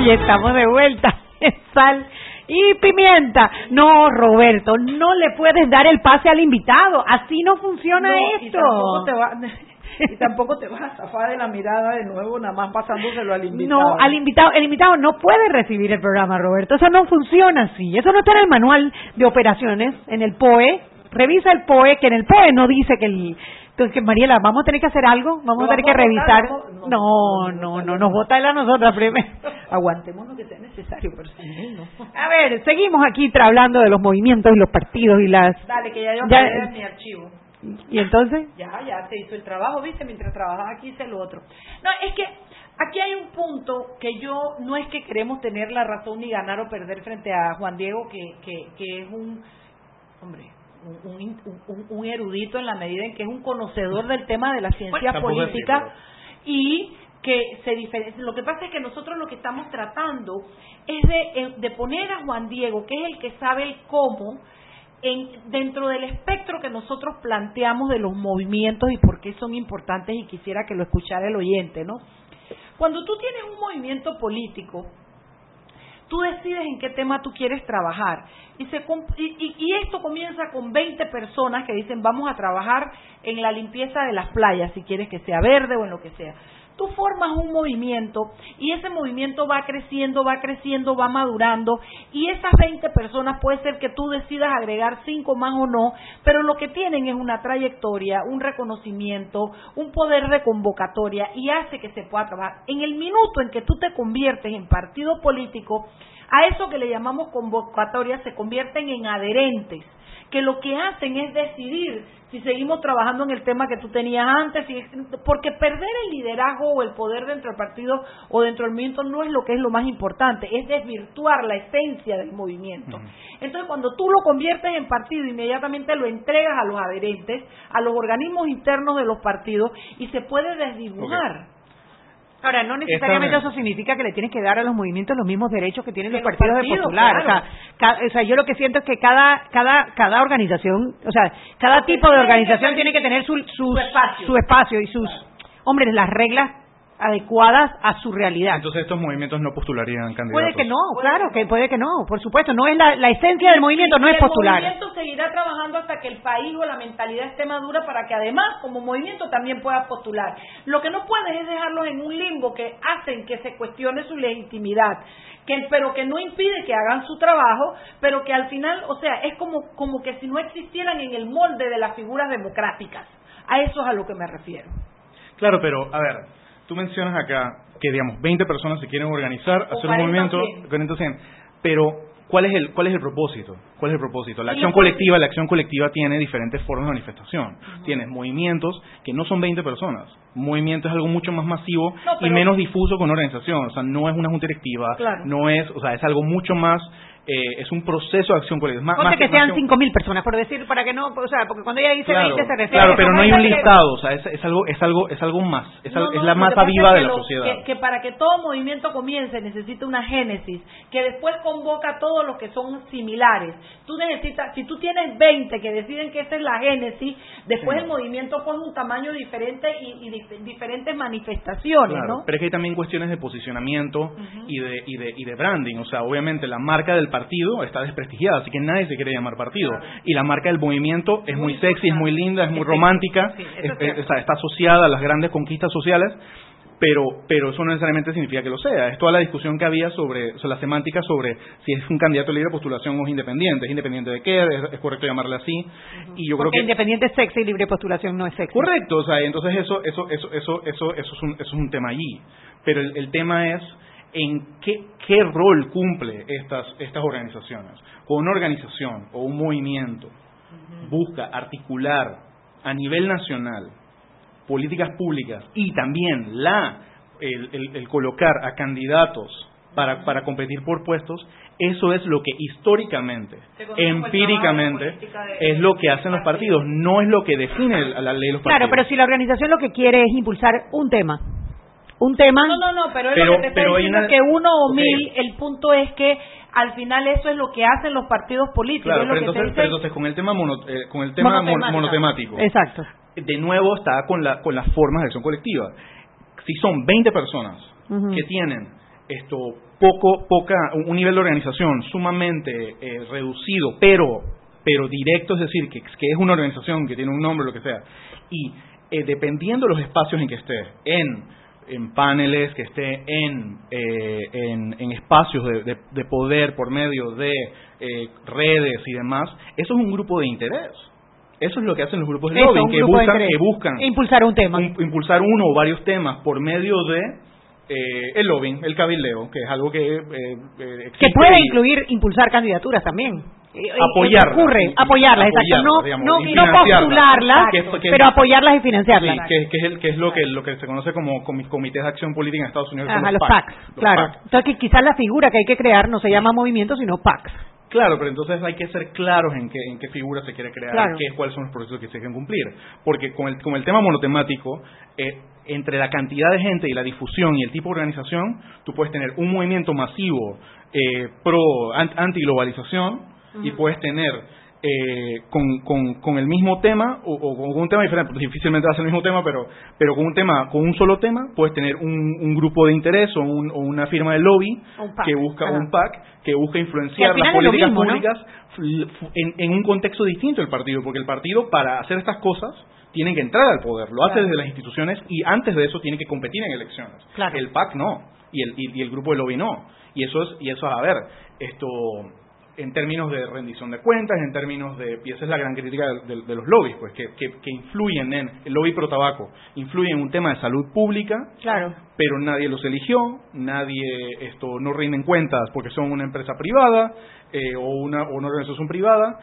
Y estamos de vuelta. Sal y pimienta. No, Roberto, no le puedes dar el pase al invitado. Así no funciona No, esto. tampoco te va- y tampoco te vas a zafar de la mirada de nuevo, nada más pasándoselo al invitado. No, al invitado, el invitado no puede recibir el programa, Roberto. Eso no funciona así. Eso no está en el manual de operaciones, en el POE. Revisa el POE, que en el POE no dice que el... Entonces, que Mariela, ¿vamos a tener que hacer algo? ¿Vamos ¿Lo a tener que revisar? votar? No, No, no, no, nos vota él a nosotras primero. Aguantemos lo que sea necesario, pero él no. A ver, seguimos aquí hablando de los movimientos y los partidos y las... Dale, que ya yo Ya- mi archivo. ¿Y entonces? Ya, ya se hizo el trabajo, viste, mientras trabajaba aquí hice lo otro. No, es que aquí hay un punto que yo no es que queremos tener la razón ni ganar o perder frente a Juan Diego, que, que, que es un, hombre, un, un, un- un erudito en la medida en que es un conocedor del tema de la ciencia política así, y que se diferencia. Lo que pasa es que nosotros lo que estamos tratando es de, eh, de poner a Juan Diego, que es el que sabe el cómo, en, dentro del espectro que nosotros planteamos de los movimientos y por qué son importantes y quisiera que lo escuchara el oyente, ¿no? Cuando tú tienes un movimiento político, tú decides en qué tema tú quieres trabajar. Y, se, y esto comienza con 20 personas que dicen vamos a trabajar en la limpieza de las playas, si quieres que sea verde o en lo que sea. Tú formas un movimiento y ese movimiento va creciendo, va creciendo, va madurando y esas 20 personas puede ser que tú decidas agregar 5 más o no, pero lo que tienen es una trayectoria, un reconocimiento, un poder de convocatoria y hace que se pueda trabajar. En el minuto en que tú te conviertes en partido político, a eso que le llamamos convocatoria se convierten en adherentes, que lo que hacen es decidir si seguimos trabajando en el tema que tú tenías antes, porque perder el liderazgo o el poder dentro del partido o dentro del movimiento no es lo que es lo más importante, es desvirtuar la esencia del movimiento. Entonces, cuando tú lo conviertes en partido, inmediatamente lo entregas a los adherentes, a los organismos internos de los partidos y se puede desdibujar. Ahora, no necesariamente Esta- eso significa que le tienes que dar a los movimientos los mismos derechos que tienen los partidos, de claro. O, sea, o sea, yo lo que siento es que cada cada cada organización, o sea, cada tipo de organización tiene que tener su, sus- su espacio. su espacio y sus, hombres, las reglas adecuadas a su realidad. Entonces estos movimientos no postularían candidatos. Puede que no, claro, que puede que no, por supuesto, no es la, la esencia del movimiento, no es el postular. movimiento seguirá trabajando hasta que el país o la mentalidad esté madura para que además como movimiento también pueda postular. Lo que no puedes es dejarlos en un limbo que hacen que se cuestione su legitimidad, que pero que no impide que hagan su trabajo, pero que al final, o sea, es como como que si no existieran en el molde de las figuras democráticas. A eso es a lo que me refiero. Claro, pero a ver, tú mencionas acá que digamos 20 personas se quieren organizar, O hacer un 40 movimiento, o 100. 40 o 100, pero ¿cuál es el cuál es el propósito? ¿Cuál es el propósito? La acción colectiva, la acción colectiva tiene diferentes formas de manifestación. Tienes movimientos que no son 20 personas. Un movimiento es algo mucho más masivo No, y menos difuso con una organización, o sea, no es una junta directiva, Claro. no es, o sea, es algo mucho más eh, es un proceso de acción política. Más, más que más sean un- 5.000 personas, por decir, para que no, o sea, porque cuando ella dice Claro, 20 se refiere claro, pero que no hay un que- listado, o sea, es, es algo, es algo, es algo más, es, al- es no, la que pasa viva de que la lo- sociedad. Que, que para que todo movimiento comience necesita una génesis, que después convoca a todos los que son similares. Tú necesitas, si tú tienes 20 que deciden que esa es la génesis, después Sí. el movimiento pone un tamaño diferente y, y dif- diferentes manifestaciones, Claro, ¿no? pero es que hay también cuestiones de posicionamiento y, de, y, de, y de branding. O sea, obviamente la marca del partido está desprestigiada, así que nadie se quiere llamar partido. Y la marca del movimiento es muy sexy, es muy linda, es muy romántica, es- es- está, está asociada a las grandes conquistas sociales. Pero, pero eso no necesariamente significa que lo sea. Es toda la discusión que había sobre, sobre la semántica sobre si es un candidato libre de postulación o es independiente. ¿Es independiente de qué? ¿Es, es correcto llamarle así? Y yo creo que independiente es sexy y libre postulación no es sexy. Correcto, o sea, entonces eso, eso, eso, eso, eso, eso es un, eso es un tema allí. Pero el, el tema es en qué, qué rol cumple estas, estas organizaciones. Cuando una organización o un movimiento busca articular a nivel nacional políticas públicas y también la el, el- el colocar a candidatos para, para competir por puestos, eso es lo que históricamente, empíricamente, de es lo que hacen los partidos, no es lo que define la ley de los Claro, partidos. pero si la organización lo que quiere es impulsar un tema, un tema... No, no, no, pero, es Pero- lo que te estoy pero hay diciendo una- que uno o mil, el punto es que al final eso es lo que hacen los partidos políticos. Claro, es lo pero que entonces, te dice- pero entonces con el tema mono- eh, con el tema mon- Monotemático. monotemático, Exacto. de nuevo está con la con las formas de acción colectiva. Si son 20 personas que tienen esto poco poca un un nivel de organización sumamente eh, reducido, pero pero directo, es decir, que, que es una organización que tiene un nombre lo que sea y eh, dependiendo de los espacios en que esté, en en paneles, que esté en, eh, en, en espacios de, de- de poder por medio de eh, redes y demás, eso es un grupo de interés. Eso es lo que hacen los grupos de lobbying, que buscan, que buscan Impulsar un tema. un- impulsar uno o varios temas por medio de eh, el lobbying, el cabildeo, que es algo que eh, eh, que puede y- incluir impulsar candidaturas también. Eh, eh, Apoyarlas. ocurre, apoyarlas, exacto. No, digamos, no, y no postularlas, Que es- que- pero apoyarlas y financiarlas. Sí, que, que es, el, que es lo que lo que se conoce como comi- comités de acción política en Estados Unidos. Ajá, los PACs. PACs, Los claro. PACs. Entonces, que quizás la figura que hay que crear no se llama movimiento, sino PACs. Claro, pero entonces hay que ser claros en qué, en qué figura se quiere crear, Claro. qué, cuáles son los procesos que se quieren cumplir. Porque con el, con el tema monotemático, eh, entre la cantidad de gente y la difusión y el tipo de organización, tú puedes tener un movimiento masivo eh, pro an- antiglobalización y puedes tener eh, con, con, con el mismo tema o, o con un tema diferente, difícilmente va a ser el mismo tema, pero, pero con un tema, con un solo tema, puedes tener un, un grupo de interés o, un- o una firma de lobby que busca Ajá. un PAC que busca influenciar las políticas públicas en, en un contexto distinto del partido, porque el partido para hacer estas cosas tiene que entrar al poder, lo hace Claro. desde las instituciones y antes de eso tiene que competir en elecciones. Claro. El PAC no y el, y, y el grupo de lobby no. Y eso es, y eso es, a ver, esto en términos de rendición de cuentas, en términos de, y esa es la gran crítica de, de- de los lobbies, pues que, que, que influyen en, el lobby pro tabaco, influye en un tema de salud pública, Claro. pero nadie los eligió, nadie esto no rinden cuentas porque son una empresa privada eh, o, una, o una organización privada,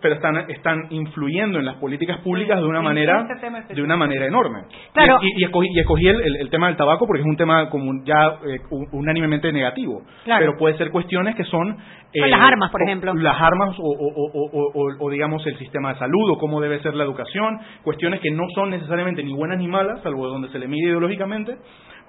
pero están, están influyendo en las políticas públicas de una manera este de una manera enorme. Claro. Y, y- y escogí, y escogí el, el- el tema del tabaco porque es un tema como ya eh, un- unánimemente negativo, Claro. pero puede ser cuestiones que son Con las armas, por o- ejemplo. las armas o, o- o- o- o- o, digamos el sistema de salud o cómo debe ser la educación, cuestiones que no son necesariamente ni buenas ni malas, salvo de donde se le mide ideológicamente,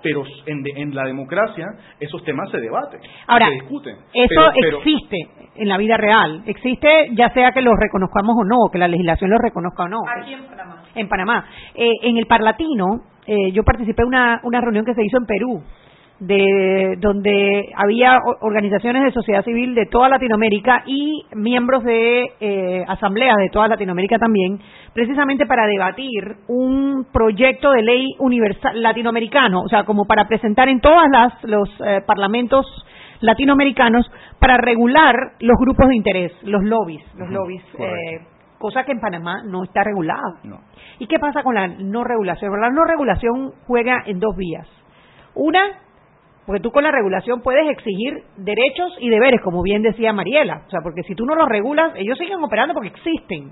pero en, de- en la democracia esos temas se debaten, Ahora, se discuten. Eso Pero- pero- existe en la vida real. Existe ya sea que lo reconozcamos o no, que la legislación lo reconozca o no. Aquí en Panamá. En Panamá. Eh, en el Parlatino, eh, yo participé en una, una reunión que se hizo en Perú, de donde había organizaciones de sociedad civil de toda Latinoamérica y miembros de eh, asambleas de toda Latinoamérica también, precisamente para debatir un proyecto de ley universal latinoamericano, o sea, como para presentar en todos los eh, parlamentos latinoamericanos para regular los grupos de interés, los lobbies, los lobbies, eh, cosa que en Panamá no está regulada. No. ¿Y qué pasa con la no regulación? La no regulación juega en dos vías. Una, porque tú con la regulación puedes exigir derechos y deberes, como bien decía Mariela. O sea, porque si tú no los regulas, ellos siguen operando porque existen.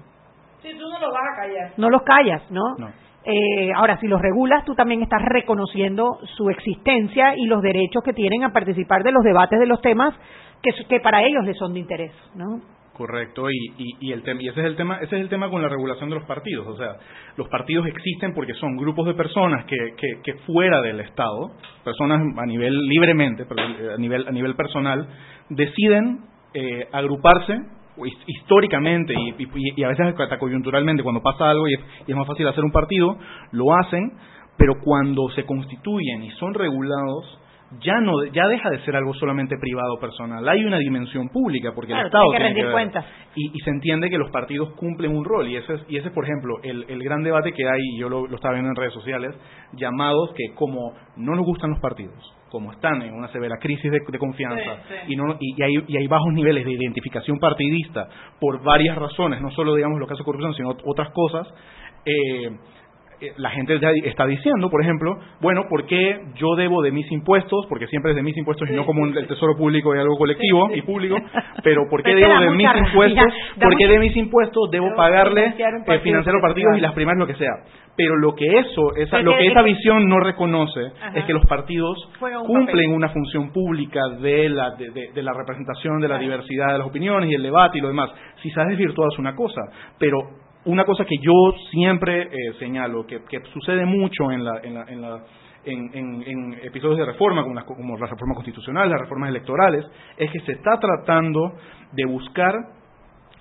Sí, tú no lo vas a callar. No los callas, ¿no? No. Eh, ahora, si los regulas, tú también estás reconociendo su existencia y los derechos que tienen a participar de los debates de los temas que, que para ellos les son de interés, ¿no? Correcto, y, y, el y ese es el tema, ese es el tema con la regulación de los partidos. O sea, los partidos existen porque son grupos de personas que, que, fuera del Estado, personas a nivel libremente, a nivel a nivel personal, deciden eh, agruparse históricamente y, y, a veces hasta coyunturalmente cuando pasa algo y es más fácil hacer un partido, lo hacen, pero cuando se constituyen y son regulados ya no ya deja de ser algo solamente privado personal. Hay una dimensión pública porque el Estado tiene que rendir cuentas. Y, se entiende que los partidos cumplen un rol y ese es, y ese por ejemplo el, el gran debate que hay y yo lo, estaba viendo en redes sociales llamados que como no nos gustan los partidos como están en una severa crisis de, confianza y no y, hay, y hay bajos niveles de identificación partidista por varias razones no solo digamos los casos de corrupción sino otras cosas eh, la gente está diciendo, por ejemplo, bueno, ¿por qué yo debo de mis impuestos? Porque siempre es de mis impuestos y no como el tesoro público y algo colectivo y público, pero ¿por qué debo de mis impuestos? ¿Por qué de mis impuestos debo pagarle eh, financiar los partidos y las primas lo que sea? Pero lo que eso, esa, lo que esa visión no reconoce es que los partidos cumplen una función pública de la, de, la representación de la diversidad de las opiniones y el debate y lo demás. Si se ha desvirtuado es una cosa, pero una cosa que yo siempre eh, señalo, que, sucede mucho en, la, en, la, en, la, en, episodios de reforma, como, las, como la reforma constitucional, las reformas electorales, es que se está tratando de buscar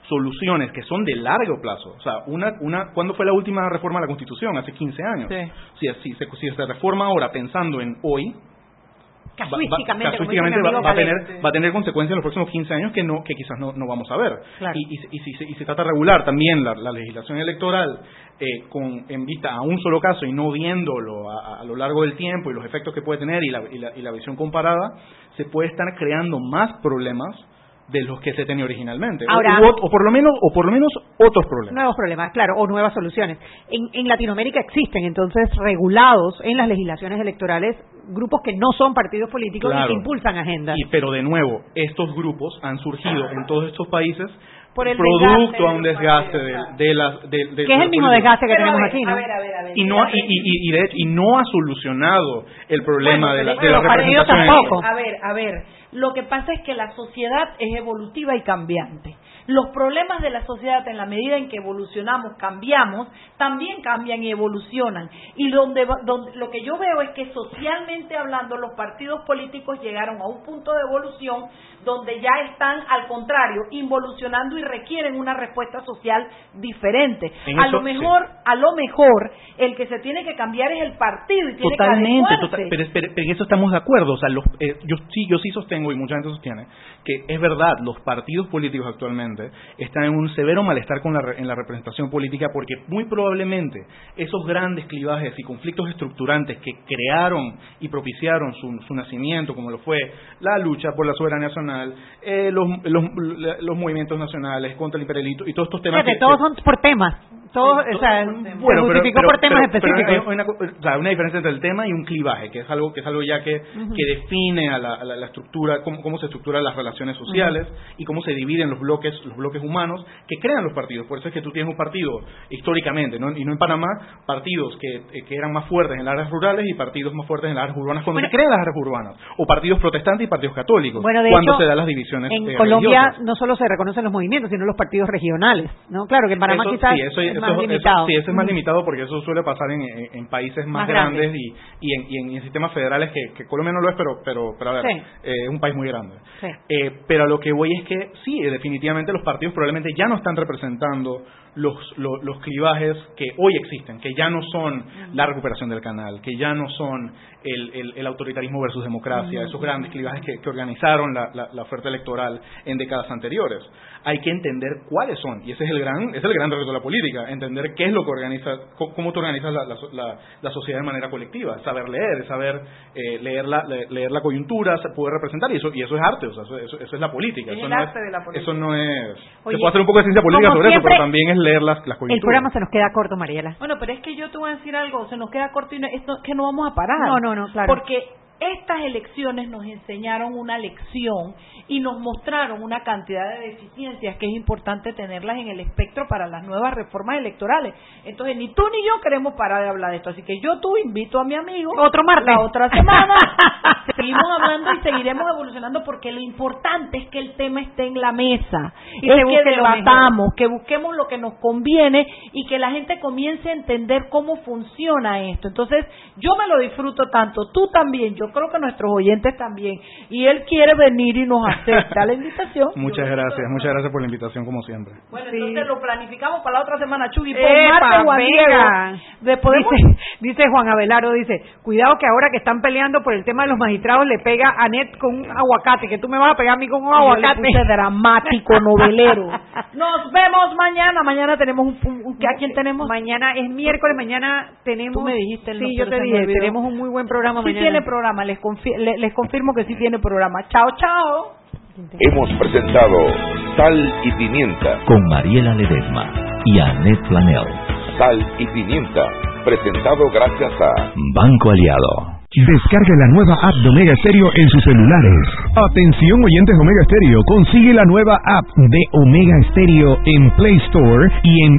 soluciones que son de largo plazo. O sea, una, una, ¿cuándo fue la última reforma a la Constitución? Hace 15 años. Sí. Si, si, si se reforma ahora pensando en hoy, casuísticamente, va, a tener, va a tener consecuencias en los próximos 15 años que no que quizás no, no vamos a ver. Y, y, si, y, se trata de regular también la, legislación electoral eh, con en vista a un solo caso y no viéndolo a, lo largo del tiempo y los efectos que puede tener y la, y la visión comparada, se puede estar creando más problemas de los que se tenía originalmente. O, por lo menos o por lo menos otros problemas. Nuevos problemas claro o nuevas soluciones. En, en Latinoamérica existen entonces regulados en las legislaciones electorales grupos que no son partidos políticos y que impulsan agendas. Y pero de nuevo estos grupos han surgido en todos estos países por el producto a un desgaste de, las que es el mismo desgaste que tenemos aquí ¿no? y no y, y, y, de hecho, y no ha solucionado el problema de la, de la representación tampoco. a ver a ver lo que pasa es que la sociedad es evolutiva y cambiante. Los problemas de la sociedad en la medida en que evolucionamos, cambiamos, también cambian y evolucionan. Y donde, lo que yo veo es que socialmente hablando los partidos políticos llegaron a un punto de evolución donde ya están al contrario involucionando y requieren una respuesta social diferente. a lo mejor, a lo mejor el que se tiene que cambiar es el partido y tiene Totalmente, que pero, pero, en eso estamos de acuerdo, o sea, los, eh, yo sí yo sí sostengo y mucha gente sostiene que es verdad, los partidos políticos actualmente están en un severo malestar con la, en la representación política porque muy probablemente esos grandes clivajes y conflictos estructurantes que crearon y propiciaron su, su nacimiento, como lo fue la lucha por la soberanía nacional, eh, los, los, los, movimientos nacionales contra el imperialismo y todos estos temas. que, todos son por temas. Todos, o sea, bueno, se pero, por temas específicos. hay una, o sea, una, diferencia entre el tema y un clivaje, que es algo que es algo ya que, que define a la, la, estructura, cómo, cómo, se estructuran las relaciones sociales y cómo se dividen los bloques, los bloques humanos que crean los partidos. Por eso es que tú tienes un partido históricamente, ¿no? y no en Panamá, partidos que, eh, que eran más fuertes en las áreas rurales y partidos más fuertes en las áreas urbanas cuando se crean las áreas urbanas, o partidos protestantes y partidos católicos, cuando se dan las divisiones. En eh, Colombia no solo se reconocen los movimientos, sino los partidos regionales, ¿no? Claro que en Panamá quizás es más limitado. sí, eso es más limitado porque eso suele pasar en, en, países más, grandes, y, y, en, y, en, sistemas federales que, que, Colombia no lo es, pero, pero, pero a ver, eh, es un país muy grande. Eh, pero a lo que voy es que sí, definitivamente los partidos probablemente ya no están representando los, los, clivajes que hoy existen, que ya no son la recuperación del canal, que ya no son el, el, autoritarismo versus democracia, esos grandes clivajes que, que organizaron la, la, oferta electoral en décadas anteriores. Hay que entender cuáles son, y ese es el gran, es el gran reto de la política, entender qué es lo que organiza, cómo te organizas la, la, la sociedad de manera colectiva, saber leer, saber eh, leer, la, leer la coyuntura, poder representar, y eso, y eso es arte, o sea, eso, eso, es la política. eso, no es, de la política. eso no es... se puede hacer un poco de ciencia política sobre eso, pero también es leer las. El programa se nos queda corto, Mariela. Bueno, pero es que yo te voy a decir algo, se nos queda corto y esto, que no vamos a parar. No, no, no, claro. Porque estas elecciones nos enseñaron una lección y nos mostraron una cantidad de deficiencias que es importante tenerlas en el espectro para las nuevas reformas electorales. Entonces, ni tú ni yo queremos parar de hablar de esto. Así que yo tú invito a mi amigo otro martes la otra semana. seguimos hablando y seguiremos evolucionando porque lo importante es que el tema esté en la mesa, Y es que debatamos, que busquemos lo que nos conviene y que la gente comience a entender cómo funciona esto. Entonces, yo me lo disfruto tanto, tú también, yo creo que nuestros oyentes también. Y él quiere venir y nos acepta la invitación. Muchas gracias, muchas gracias por la invitación como siempre. Bueno, entonces lo planificamos para la otra semana, Chugui. Por Juan. Diego. Podemos- Dice, dice Juan Abelardo, dice, cuidado que ahora que están peleando por el tema de los magistrados le pega a Net con un aguacate, que tú me vas a pegar a mí con un Yo le aguacate. puse dramático, novelero. Nos vemos mañana. Mañana tenemos un, un- un- ¿a quién tenemos? Mañana es miércoles, mañana tenemos... Tú me dijiste el Sí, yo te dije, tenemos un muy buen programa Sí mañana. tiene programa, les, confi- le- les confirmo que sí tiene programa. Chao, chao. Hemos presentado Sal y Pimienta. Con Mariela Ledesma y Annette Planel. Sal y Pimienta. Presentado gracias a Banco Aliado. Descargue la nueva app de Omega Stereo en sus celulares. Atención oyentes de Omega Stereo, consigue la nueva app de Omega Stereo en Play Store y en